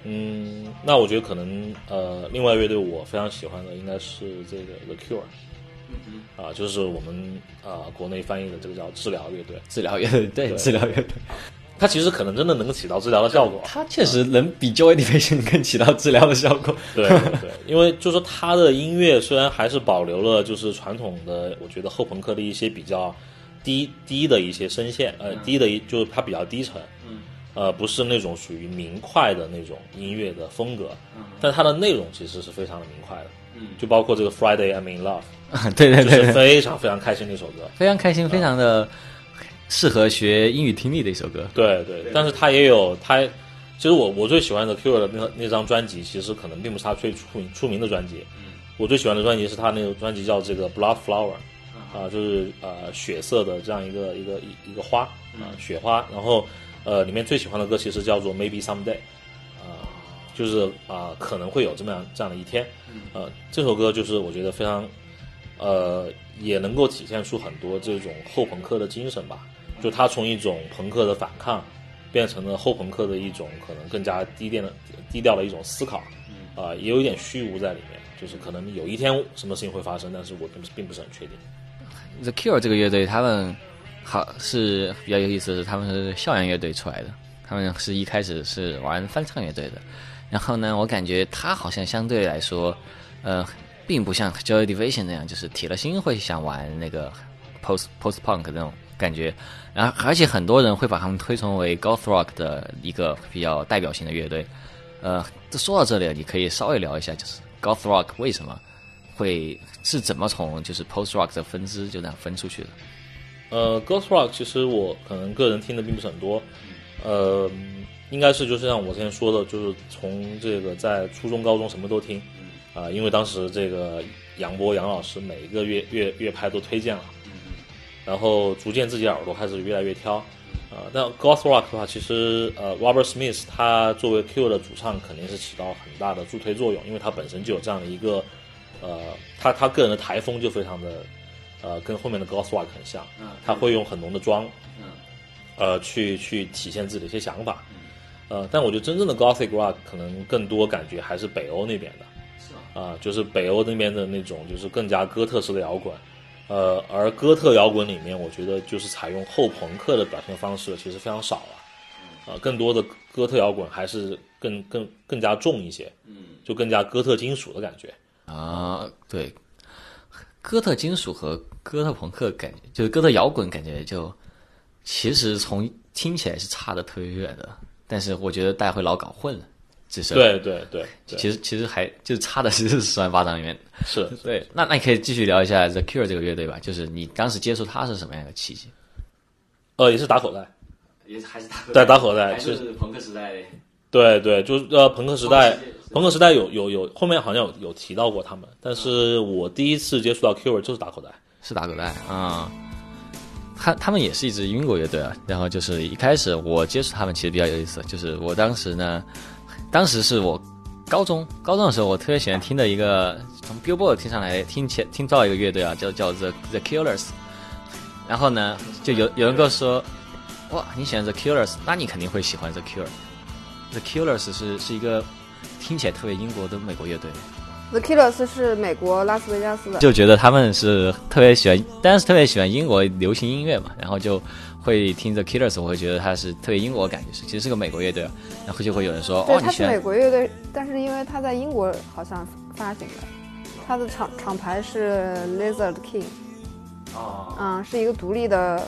嗯，那我觉得可能呃，另外乐队我非常喜欢的应该是这个 The Cure，嗯啊，就是我们啊国内翻译的这个叫治疗乐队，治疗乐队，对，治疗乐队，它其实可能真的能够起到治疗的效果，它确实能比 Joy Division 更起到治疗的效果，对对，[laughs] 因为就说它的音乐虽然还是保留了就是传统的，我觉得后朋克的一些比较。低低的一些声线，呃，低的一就是它比较低沉，嗯，呃，不是那种属于明快的那种音乐的风格，嗯，但它的内容其实是非常的明快的，嗯，就包括这个 Friday I'm in Love，[laughs] 对对对，非常非常开心的一首歌，非常开心，非常的适合学英语听力的一首歌，对对，但是它也有它，其实我我最喜欢的 Q 的那那张专辑，其实可能并不是他最出名出名的专辑，嗯，我最喜欢的专辑是他那个专辑叫这个 Blood Flower。啊，就是呃血色的这样一个一个一一个花啊，雪花。然后呃，里面最喜欢的歌其实叫做 Maybe Someday，啊，就是啊可能会有这么样这样的一天。呃，这首歌就是我觉得非常呃，也能够体现出很多这种后朋克的精神吧。就他从一种朋克的反抗，变成了后朋克的一种可能更加低调的低调的一种思考。啊，也有一点虚无在里面，就是可能有一天什么事情会发生，但是我并不是并不是很确定。The Cure 这个乐队，他们好是比较有意思的，是他们是校园乐队出来的。他们是一开始是玩翻唱乐队的，然后呢，我感觉他好像相对来说，呃，并不像 Joy Division 那样，就是铁了心会想玩那个 post post punk 那种感觉。然后，而且很多人会把他们推崇为 Goth Rock 的一个比较代表性的乐队。呃，说到这里，你可以稍微聊一下，就是 Goth Rock 为什么？会是怎么从就是 post rock 的分支就那样分出去的？呃，ghost rock 其实我可能个人听的并不是很多，呃，应该是就是像我之前说的，就是从这个在初中、高中什么都听，啊、因为当时这个杨波杨老师每一个乐乐乐派都推荐了，然后逐渐自己耳朵开始越来越挑，啊、但 Goth Rock 的话，其实呃，Robert Smith 他作为 Q 的主唱肯定是起到很大的助推作用，因为他本身就有这样的一个，呃，他他个人的台风就非常的，呃，跟后面的 Goth Rock 很像，他会用很浓的妆，呃，去去体现自己的一些想法，呃，但我觉得真正的 Gothic Rock 可能更多感觉还是北欧那边的，啊、就是北欧那边的那种就是更加哥特式的摇滚，呃，而哥特摇滚里面，我觉得就是采用后朋克的表现方式其实非常少了，啊、更多的哥特摇滚还是更更更加重一些，嗯，就更加哥特金属的感觉，啊，对，哥特金属和哥特朋克感觉，就是哥特摇滚感觉就，其实从听起来是差的特别远的，但是我觉得大家会老搞混了，只是对对对对，其实其实还就差的是十万八掌里面。是对，那那你可以继续聊一下 The Cure 这个乐队吧，就是你当时接触它是什么样的契机？呃，也是打口袋。也还是打对打口袋就是朋克时代对对，就是呃，朋克时代，朋克时代有有有后面好像有有提到过他们，但是我第一次接触到 Cure 就是打口袋。是打口袋啊。他他们也是一支英国乐队啊，然后就是一开始我接触他们其实比较有意思，就是我当时呢，当时是我高中高中的时候，我特别喜欢听的一个从 Billboard 听上来听起听到一个乐队啊，叫叫 The The Killers，然后呢，就有有人跟我说，哇，你喜欢 The Killers，那你肯定会喜欢 The Cure。The Killers 是是一个听起来特别英国的美国乐队，The Killers 是美国拉斯维加斯的，就觉得他们是特别喜欢，当然是特别喜欢英国流行音乐嘛，然后就会听 The Killers，我会觉得他是特别英国感觉，是其实是个美国乐队啊，然后就会有人说，对，哦，他是美国乐队，但是因为他在英国好像发行的，他的厂厂牌是 Lizard King，哦，嗯，是一个独立的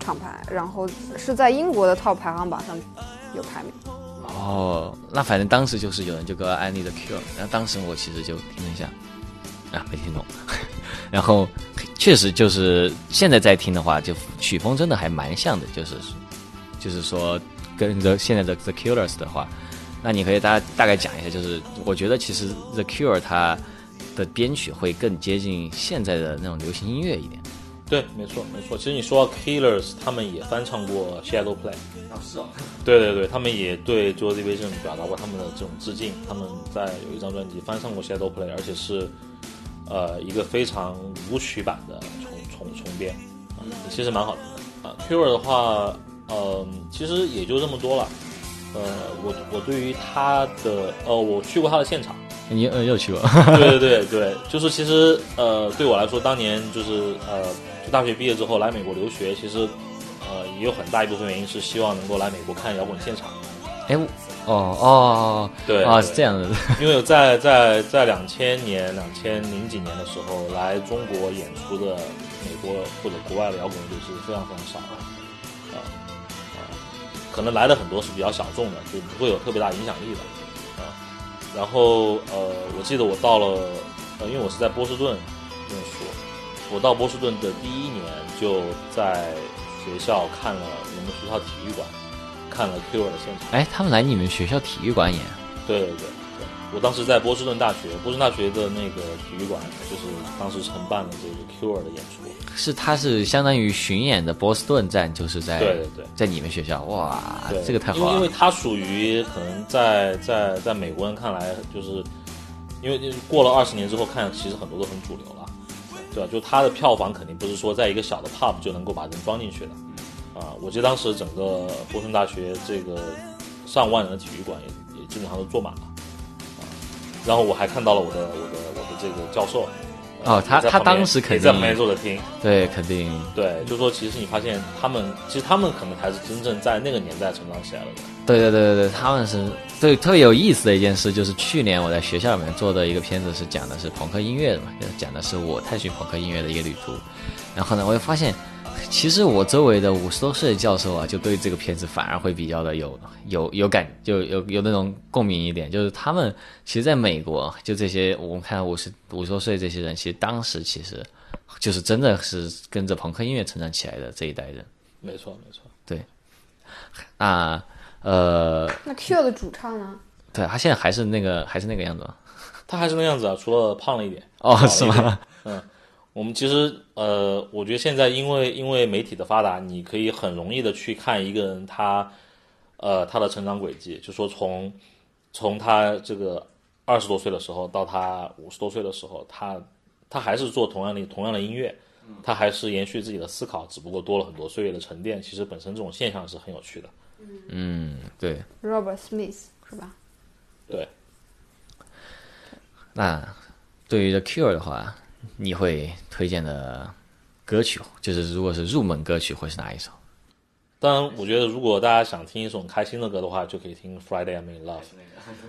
厂牌，然后是在英国的 top 排行榜上有排名。哦，那反正当时就是有人就给我安利 The Cure，然后当时我其实就听了一下，啊，没听懂，[laughs] 然后确实就是现在在听的话，就曲风真的还蛮像的，就是就是说跟 The 现在的 The Killers 的话，那你可以大大概讲一下，就是我觉得其实 The Cure 它的编曲会更接近现在的那种流行音乐一点。对，没错没错。其实你说到 Killers，他们也翻唱过 Shadow Play。啊，是哦，对对对，他们也对 Joy Division 表达过他们的这种致敬。他们在有一张专辑翻唱过 Shadow Play，而且是呃一个非常舞曲版的重重重编，啊、其实蛮好听的。啊，Cure 的话，呃，其实也就这么多了。呃，我我对于他的，呃，我去过他的现场。你呃又去过？对对对对，就是其实呃，对我来说，当年就是呃，就大学毕业之后来美国留学，其实呃也有很大一部分原因是希望能够来美国看摇滚现场。哎，我哦哦对啊，是这样的。[laughs] 因为在在在两千年、两千零几年的时候，来中国演出的美国或者国外的摇滚乐队是非常非常少的，啊、啊、可能来的很多是比较小众的，就不会有特别大影响力的，啊、然后呃，我记得我到了，呃，因为我是在波士顿念书，我到波士顿的第一年就在学校看了我们学校体育馆看了 Cure 的现场。哎，他们来你们学校体育馆演？对对对对，我当时在波士顿大学，波士顿大学的那个体育馆，就是当时承办了这个 Cure 的演出。是，他是相当于巡演的波士顿站，就是在对对对在你们学校，哇，，这个太好因为因为了。它属于可能在在在美国人看来，就是因为过了二十年之后看，其实很多都很主流了，对吧？就它的票房肯定不是说在一个小的 pub 就能够把人装进去的。啊，我记得当时整个波士顿大学这个上万人的体育馆也也基本上都坐满了。啊，然后我还看到了我的我的我的这个教授。哦他他当时肯定也在旁边坐着听，对，肯定对，就说其实你发现他们，其实他们可能才是真正在那个年代成长起来的。对对对对对，他们是对特别有意思的一件事，就是去年我在学校里面做的一个片子，是讲的是朋克音乐的嘛，就是讲的是我探寻朋克音乐的一个旅途。然后呢，我又发现，其实我周围的五十多岁的教授啊，就对这个片子反而会比较的有有有感，就有有那种共鸣一点，就是他们其实在美国，就这些我们看五十五十多岁这些人，其实当时其实就是真的是跟着朋克音乐成长起来的这一代人。没错，没错。对那呃，那 Q 的主唱呢？对他现在还是那个还是那个样子吗？他还是那样子啊，除了胖了一点。哦，是吗？我们其实呃，我觉得现在因为因为媒体的发达，你可以很容易的去看一个人他呃他的成长轨迹，就说从从他这个二十多岁的时候到他五十多岁的时候，他他还是做同样的同样的音乐，他还是延续自己的思考，只不过多了很多岁月的沉淀。其实本身这种现象是很有趣的。嗯，对。Robert Smith 是吧？对，那对于 The Cure 的话，你会推荐的歌曲，就是如果是入门歌曲，会是哪一首？当然，我觉得如果大家想听一首开心的歌的话，就可以听《Friday I'm in Love》。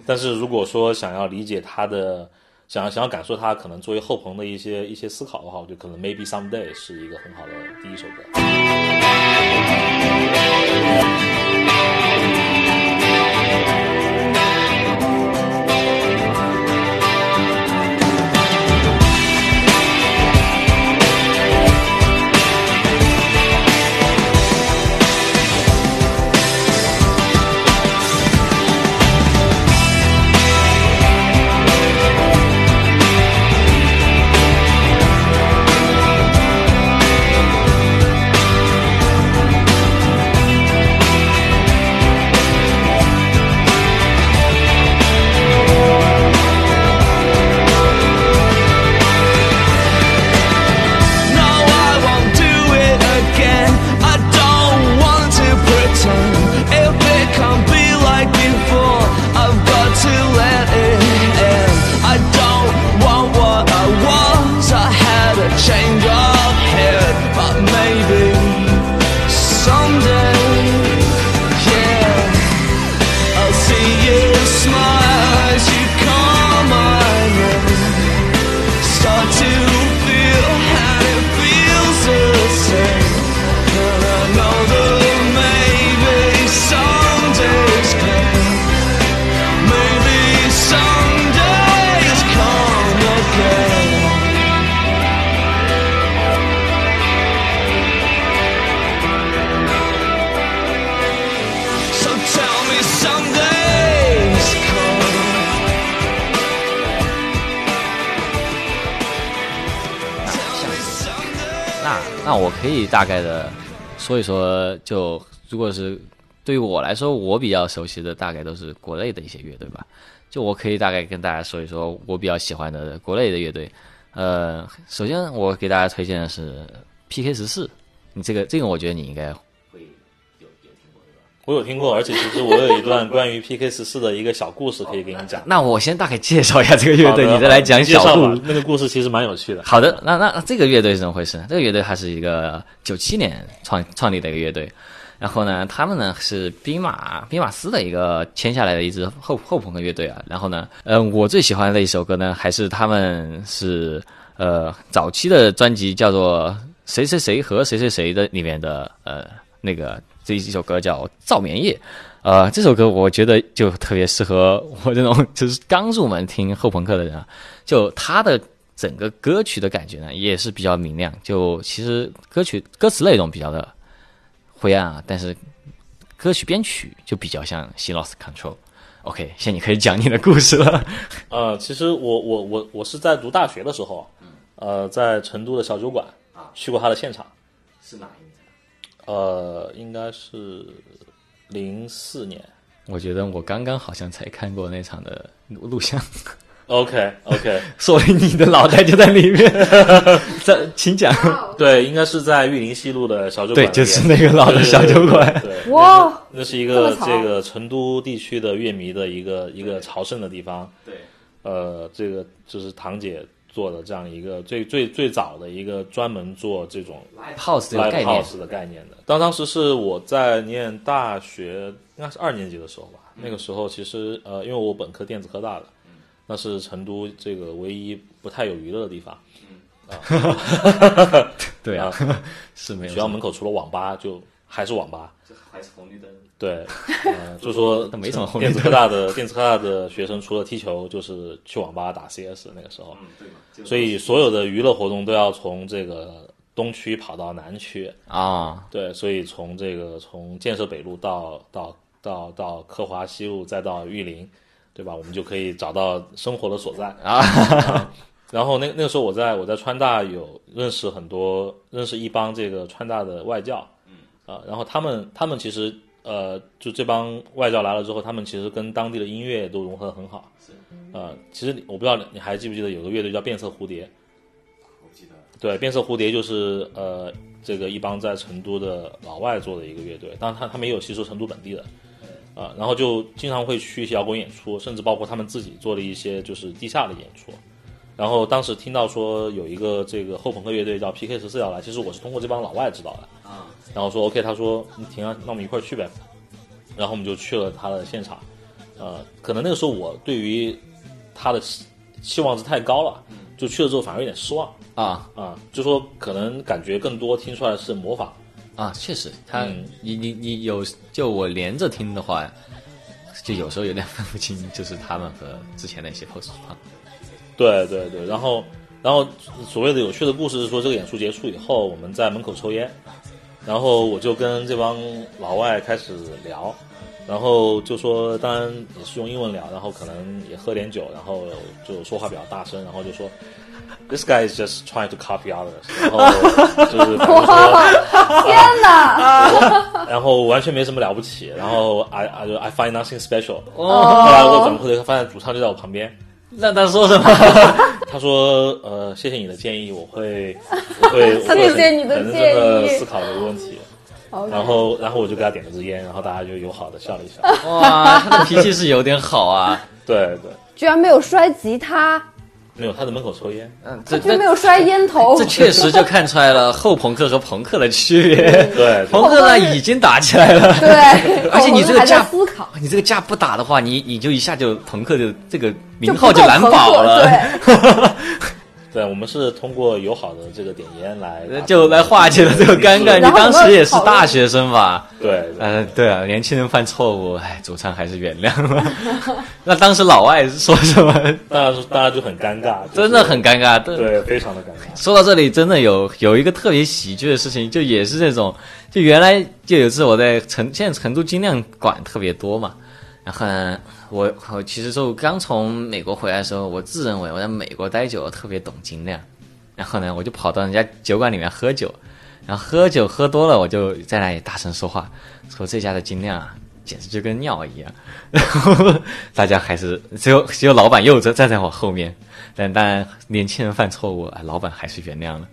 但是如果说想要理解他的，想要想要感受他可能作为后朋的一些一些思考的话，我觉得可能 Maybe Someday 是一个很好的第一首歌。大概的说一说，就如果是对于我来说，我比较熟悉的大概都是国内的一些乐队吧。就我可以大概跟大家说一说我比较喜欢的国内的乐队。呃，首先我给大家推荐的是 PK 十四，你这个这个我觉得你应该我有听过，而且其实我有一段 [laughs] 关于 PK 十四的一个小故事可以给你讲。那我先大概介绍一下这个乐队，你再来讲小故事。那个故事其实蛮有趣的。好的，那那那这个乐队是怎么回事呢？这个乐队它是一个九七年创创立的一个乐队，然后呢，他们呢是兵马兵马司的一个签下来的一支后后朋克乐队啊。然后呢，呃，我最喜欢的一首歌呢，还是他们是呃早期的专辑叫做《谁谁谁和谁谁谁》的里面的呃那个这一首歌叫《造棉夜》。呃，这首歌我觉得就特别适合我 [laughs] 这种就是刚入门听后朋克的人啊，就他的整个歌曲的感觉呢，也是比较明亮。就其实歌曲歌词内容比较的灰暗啊，但是歌曲编曲就比较像《新 Lost Control》。OK，现在你可以讲你的故事了。[laughs] 呃，其实我我我我是在读大学的时候，呃，在成都的小酒馆去过他的现场，是哪一年？呃，应该是零四年。我觉得我刚刚好像才看过那场的录录像，OK OK，[laughs] 所以你的脑袋就在里面。[laughs] 在，请讲。对，应该是在玉林西路的小酒对，馆，就是那个老的小酒馆。对，哇，那是一个这个成都地区的乐迷的一个一个朝圣的地方。对，呃，这个就是堂姐做的这样一个最最最早的一个专门做这种 House 这个 live 概念，house 的概念的。当当时是我在念大学，应该是二年级的时候吧。那个时候其实呃，因为我本科电子科大的，那是成都这个唯一不太有娱乐的地方。[laughs] 对啊，是没有学校门口除了网吧，就还是网吧。还是红绿灯。对，[laughs] 呃，就说那没什么电子科大的电子科大的学生，除了踢球，就是去网吧打 CS 那个时候。对嘛？所以所有的娱乐活动都要从这个东区跑到南区，啊对，所以从这个从建设北路到到到到科华西路，再到玉林，对吧？我们就可以找到生活的所在。[laughs] 啊然后那那个时候我在我在川大有认识很多认识一帮这个川大的外教，嗯啊，然后他们他们其实呃就这帮外教来了之后，他们其实跟当地的音乐都融合的很好，是呃其实我不知道你还记不记得有个乐队叫变色蝴蝶，我记得对变色蝴蝶就是呃这个一帮在成都的老外做的一个乐队，当然他他们也有吸收成都本地的。啊，然后就经常会去一些摇滚演出，甚至包括他们自己做的一些就是地下的演出。然后当时听到说有一个这个后朋克乐队叫 PK 十四要来，其实我是通过这帮老外知道的。啊然后说 OK，他说你停啊，那我们一块儿去呗。然后我们就去了他的现场。呃，可能那个时候我对于他的期期望值太高了，就去了之后反而有点失望啊啊。就说可能感觉更多听出来是模仿。啊！确实，他嗯你你你有就我连着听的话，就有时候有点分不清，就是他们和之前那些 post 啊对对对，然后然后所谓的有趣的故事是说，这个演出结束以后，我们在门口抽烟，然后我就跟这帮老外开始聊，然后就说，当然也是用英文聊，然后可能也喝点酒，然后就说话比较大声，然后就说。This guy is just trying to copy others，然后就是反正说，天哪！然后完全没什么了不起，然后 I I find nothing special。哦，后来我转过头发现主唱就在我旁边，[laughs] 那他说什么？[laughs] 他说：“呃，谢谢你的建议，我会，[laughs] 我会，会谢谢你的很认真建议思考这个问题。然后，然后我就给他点了支烟，然后大家就友好的笑了一笑。哇，他的脾气是有点好啊。对对，居然没有摔吉他，没有他在门口抽烟。嗯，这这没有摔烟头。这，确实就看出来了后朋克和朋克的区别。对，[laughs] 朋克呢已经打起来了，对，而且你这个架思考，你这个架不打的话，你你就一下就朋克就这个名号就难保了，对，对，我们是通过友好的这个点烟来就来化解了这个尴尬。你当时也是大学生吧？对，嗯呃，对啊，年轻人犯错误，哎，主唱还是原谅了。[laughs] 那当时老外说什么？大家就大家就很尴尬，就是真的很尴尬。对对，非常的尴尬。说到这里，真的有有一个特别喜剧的事情，就也是这种，就原来就有一次我在成现在成都精酿馆特别多嘛，然后呢，我我其实就刚从美国回来的时候，我自认为我在美国待久了特别懂精酿，然后呢，我就跑到人家酒馆里面喝酒，然后喝酒喝多了，我就在那里大声说话，说这家的精酿啊。简直就跟尿一样，然后 [laughs] 大家还是只有只有老板又在站在我后面，但当然年轻人犯错误，哎，老板还是原谅了，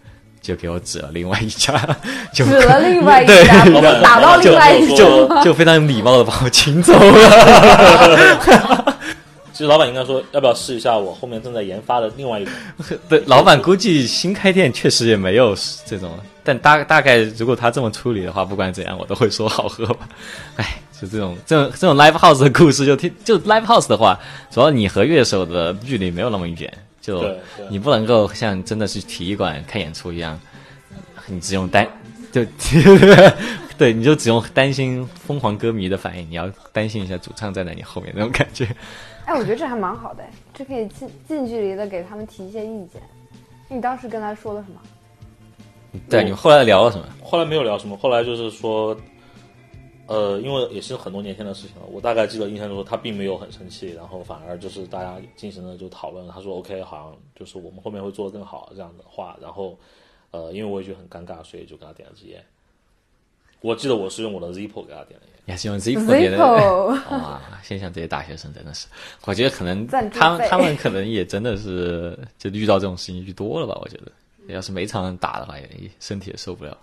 就给我指了另外一家，[laughs] 就指了另外一对家，老板打到另外一家，就就就非常礼貌的把我请走了。[laughs] 其实老板应该说，要不要试一下我后面正在研发的另外一种？[laughs] 对，老板估计新开店确实也没有这种，但大大概如果他这么处理的话，不管怎样我都会说好喝吧。哎，就这种这种这种 live house 的故事就听，就 live house 的话，主要你和乐手的距离没有那么远，就你不能够像真的是体育馆看演出一样，你只用担就 [laughs] 对，你就只用担心疯狂歌迷的反应，你要担心一下主唱站在你后面那种感觉。哎，我觉得这还蛮好的，这可以近近距离的给他们提一些意见。你当时跟他说了什么？对，你们后来聊了什么？后来没有聊什么，后来就是说，呃，因为也是很多年前的事情了，我大概记得印象中他并没有很生气，然后反而就是大家进行了就讨论，他说 OK，好像就是我们后面会做得更好这样的话，然后呃，因为我也觉得很尴尬，所以就给他点了支烟。我记得我是用我的 Zippo 给他点的烟，你还是用 Zippo 点的 Zippo 哇！现象这些大学生真的是，我觉得可能 [laughs] 他们他们可能也真的是就遇到这种事情遇多了吧？我觉得，要是每场打的话，也身体也受不了。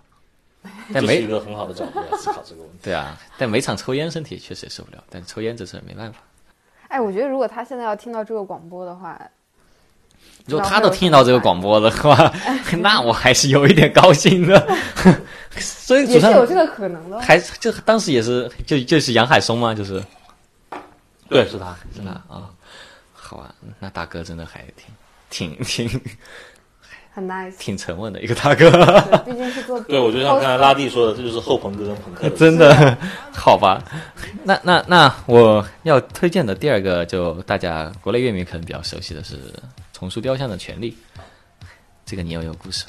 但没一个很好的角度来思考这个问题。对啊，但每场抽烟身体确实也受不了，但抽烟这事儿没办法。哎，我觉得如果他现在要听到这个广播的话，如果他都听到这个广播的话，那我还是有一点高兴的。[laughs] 所以也是有这个可能的哦。还就当时也是就就是杨海松吗？就是对，是他。是他？啊、好啊，那大哥真的还挺挺挺很 nice，挺沉稳的一个大哥，对毕竟是做对，我就像刚才拉蒂说的，这就是后朋克跟朋克的真的 [laughs] 好吧？那那那我要推荐的第二个，就大家国内乐迷可能比较熟悉的是《丛书雕像的权利》，这个你有没有故事？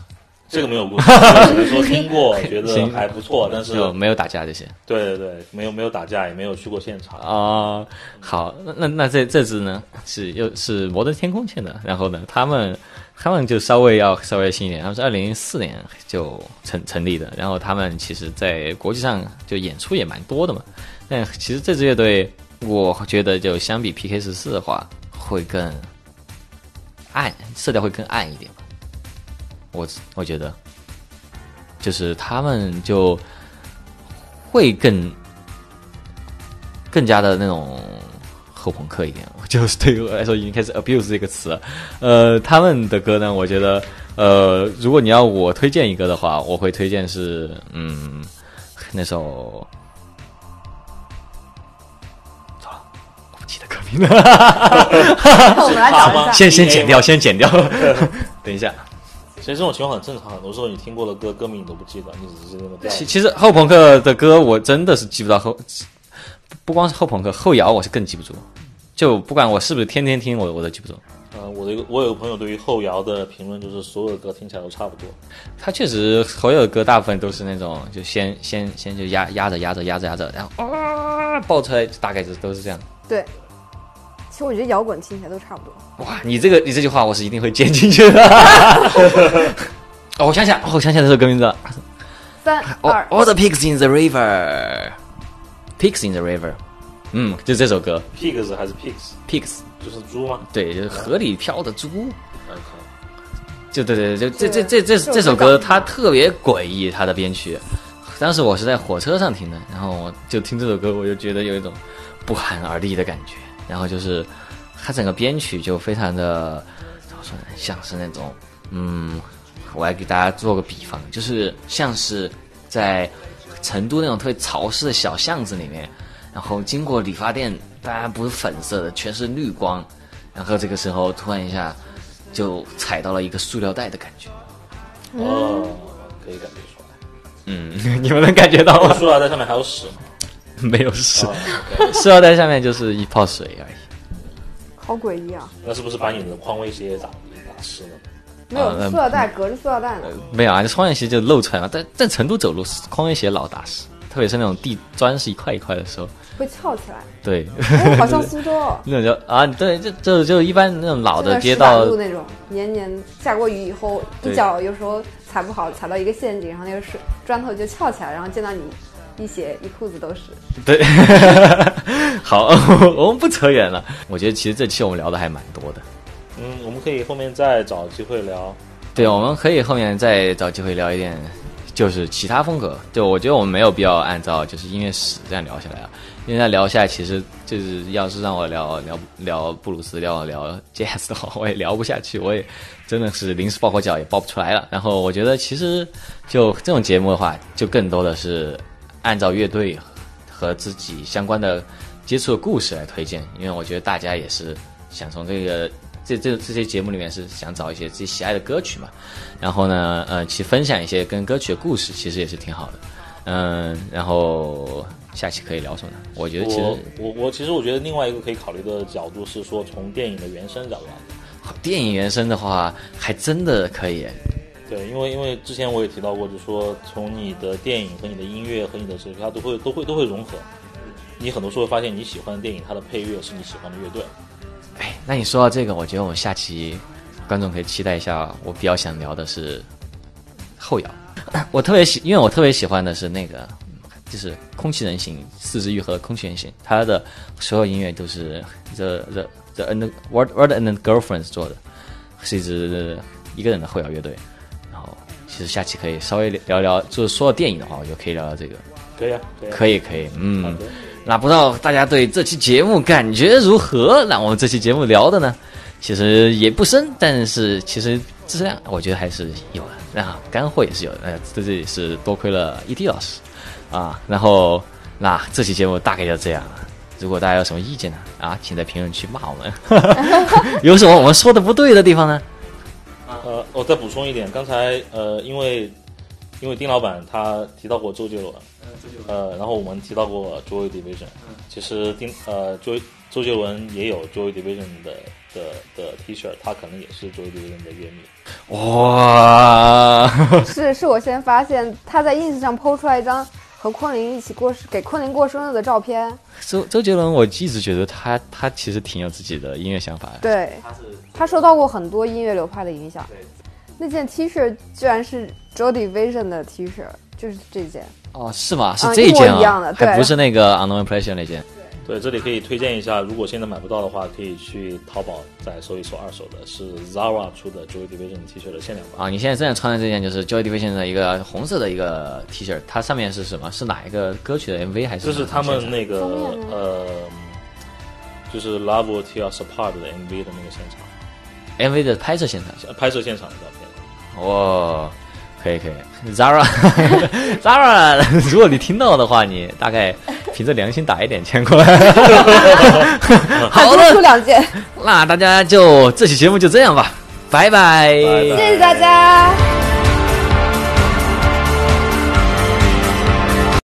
这个没有故事，[laughs] 只能说听过，觉得还不错，但是就没有打架这些对对对，没有没有打架，也没有去过现场。啊、好，那那那这这支呢是又是摩登天空签的，然后呢，他们他们就稍微要稍微新一点，他们是二零零四年就成成立的，然后他们其实在国际上就演出也蛮多的嘛。但其实这支乐队，我觉得就相比 PK 十四的话，会更暗，色调会更暗一点吧。我我觉得，就是他们就会更更加的那种后朋克一点，[laughs] 就是对于我来说已经开始 abuse 这个词了。呃，他们的歌呢，我觉得，呃，如果你要我推荐一个的话，我会推荐是，嗯，那首。错了，我不记得歌名了。我们来 [laughs] 找一下。先先剪掉，先剪掉。[laughs] 等一下，其实这种情况很正常，很多时候你听过的歌，歌名你都不记得，你只是那个。其其实后朋克的歌我真的是记不到后，不光是后朋克，后摇我是更记不住。就不管我是不是天天听，我我都记不住。呃，我的一个我有个朋友对于后摇的评论就是所有的歌听起来都差不多。他确实所有的歌大部分都是那种，就先先先就压压着压着压着压着，然后啊爆出来，大概就都是这样。对，其实我觉得摇滚听起来都差不多。哇，你这个你这句话我是一定会剪进去的。[laughs] 哦，我想想，哦，我想起来这首歌名字了。三二 all the pigs in the river, pigs in the river。嗯，就这首歌 pigs 还是 pigs，，pigs。就是猪吗？对，就是河里漂的猪。嗯，就对对对，就这这这这这首歌它特别诡异，它的编曲。当时我是在火车上听的，然后我就听这首歌，我就觉得有一种不寒而栗的感觉。然后就是它整个编曲就非常的怎么说呢，像是那种嗯，我来给大家做个比方，就是像是在成都那种特别潮湿的小巷子里面，然后经过理发店，当然不是粉色的，全是绿光，然后这个时候突然一下就踩到了一个塑料袋的感觉。哦，可以感觉出来。嗯，你们能感觉到吗？塑料袋上面还有屎吗？没有屎塑料袋下面就是一泡水而已。好诡异啊！那是不是把你的匡威鞋也打打湿了？没有塑料袋隔着塑料袋呢。没有啊，这匡威鞋就露出来了。但在成都走路，匡威鞋老打湿，特别是那种地砖是一块一块的时候。会翘起来，对，哦，好像苏州哦，[laughs] 那种叫啊，对，就就就一般那种老的街道路那种，年年下过雨以后，一脚有时候踩不好，踩到一个陷阱，然后那个水砖头就翘起来，然后见到你一鞋一裤子都是。对，[laughs] 好，[laughs] 我们不扯远了。我觉得其实这期我们聊的还蛮多的。嗯，我们可以后面再找机会聊。对，我们可以后面再找机会聊一点，就是其他风格。就我觉得我们没有必要按照就是音乐史这样聊下来啊，因为再聊下来，其实就是要是让我聊聊聊布鲁斯、聊聊 jazz 的话，我也聊不下去，我也真的是临时抱佛脚也抱不出来了。然后我觉得其实就这种节目的话，就更多的是按照乐队和自己相关的接触的故事来推荐，因为我觉得大家也是想从这个这这这些节目里面是想找一些自己喜爱的歌曲嘛，然后呢，呃，去分享一些跟歌曲的故事，其实也是挺好的。嗯，然后下期可以聊什么呢？我觉得其实我我其实我觉得另外一个可以考虑的角度是说，从电影的原声角度来讲。电影原声的话，还真的可以。对，因为因为之前我也提到过，就是说从你的电影和你的音乐和你的这些，它都会都会都会融合。你很多时候会发现，你喜欢的电影，它的配乐是你喜欢的乐队。哎，那你说到这个，我觉得我们下期观众可以期待一下。我比较想聊的是后摇，[coughs] 我特别喜，因为我特别喜欢的是那个，就是空气人形四肢愈合的空气人形，他的所有音乐都是 the the the and World World and girlfriends 做的，是一支一个人的后摇乐队。然后其实下期可以稍微聊聊，就是说到电影的话，我就可以聊聊这个。可以啊，可以、啊。可以可以，嗯的。那不知道大家对这期节目感觉如何？那我们这期节目聊的呢，其实也不深，但是其实质量我觉得还是有的，然后干货也是有的。呃，在这里是多亏了 ED 老师啊。然后那这期节目大概就这样了。如果大家有什么意见呢？啊，请在评论区骂我们。[laughs] 有什么我们说的不对的地方呢？呃，我再补充一点，刚才呃，因为因为丁老板他提到过周杰伦，呃，然后我们提到过 Joy Division，其实丁呃周周杰伦也有 Joy Division 的的的 T 恤，他可能也是 Joy Division 的乐迷。哇，是是我先发现他在 ins 上 PO 出来一张和昆凌一起过给昆凌过生日的照片，周周杰伦，我一直觉得他他其实挺有自己的音乐想法的。对，他受到过很多音乐流派的影响。那件 T 恤居然是 Joy Division 的 T 恤，就是这件。哦，是吗？是啊这一件一模一样的对还不是那个 u n k n o w n Impression 那件。对，这里可以推荐一下，如果现在买不到的话，可以去淘宝再搜一搜二手的，是 Zara 出的 Joy Division T 恤的限量版。啊，你现在正在穿的这件就是 Joy Division 的一个红色的一个 T 恤，它上面是什么？是哪一个歌曲的 MV 还是？就是他们那个呃，就是 Love Will Tear Us Apart 的 MV 的那个现场，MV 的拍摄现场。呃拍摄现场的照片。哦，可以可以，Zara [laughs] Zara，[laughs] 如果你听到的话，你大概凭着良心打一点钱过来。好多出两件，那大家就这期节目就这样吧，拜拜。拜拜。谢谢大家。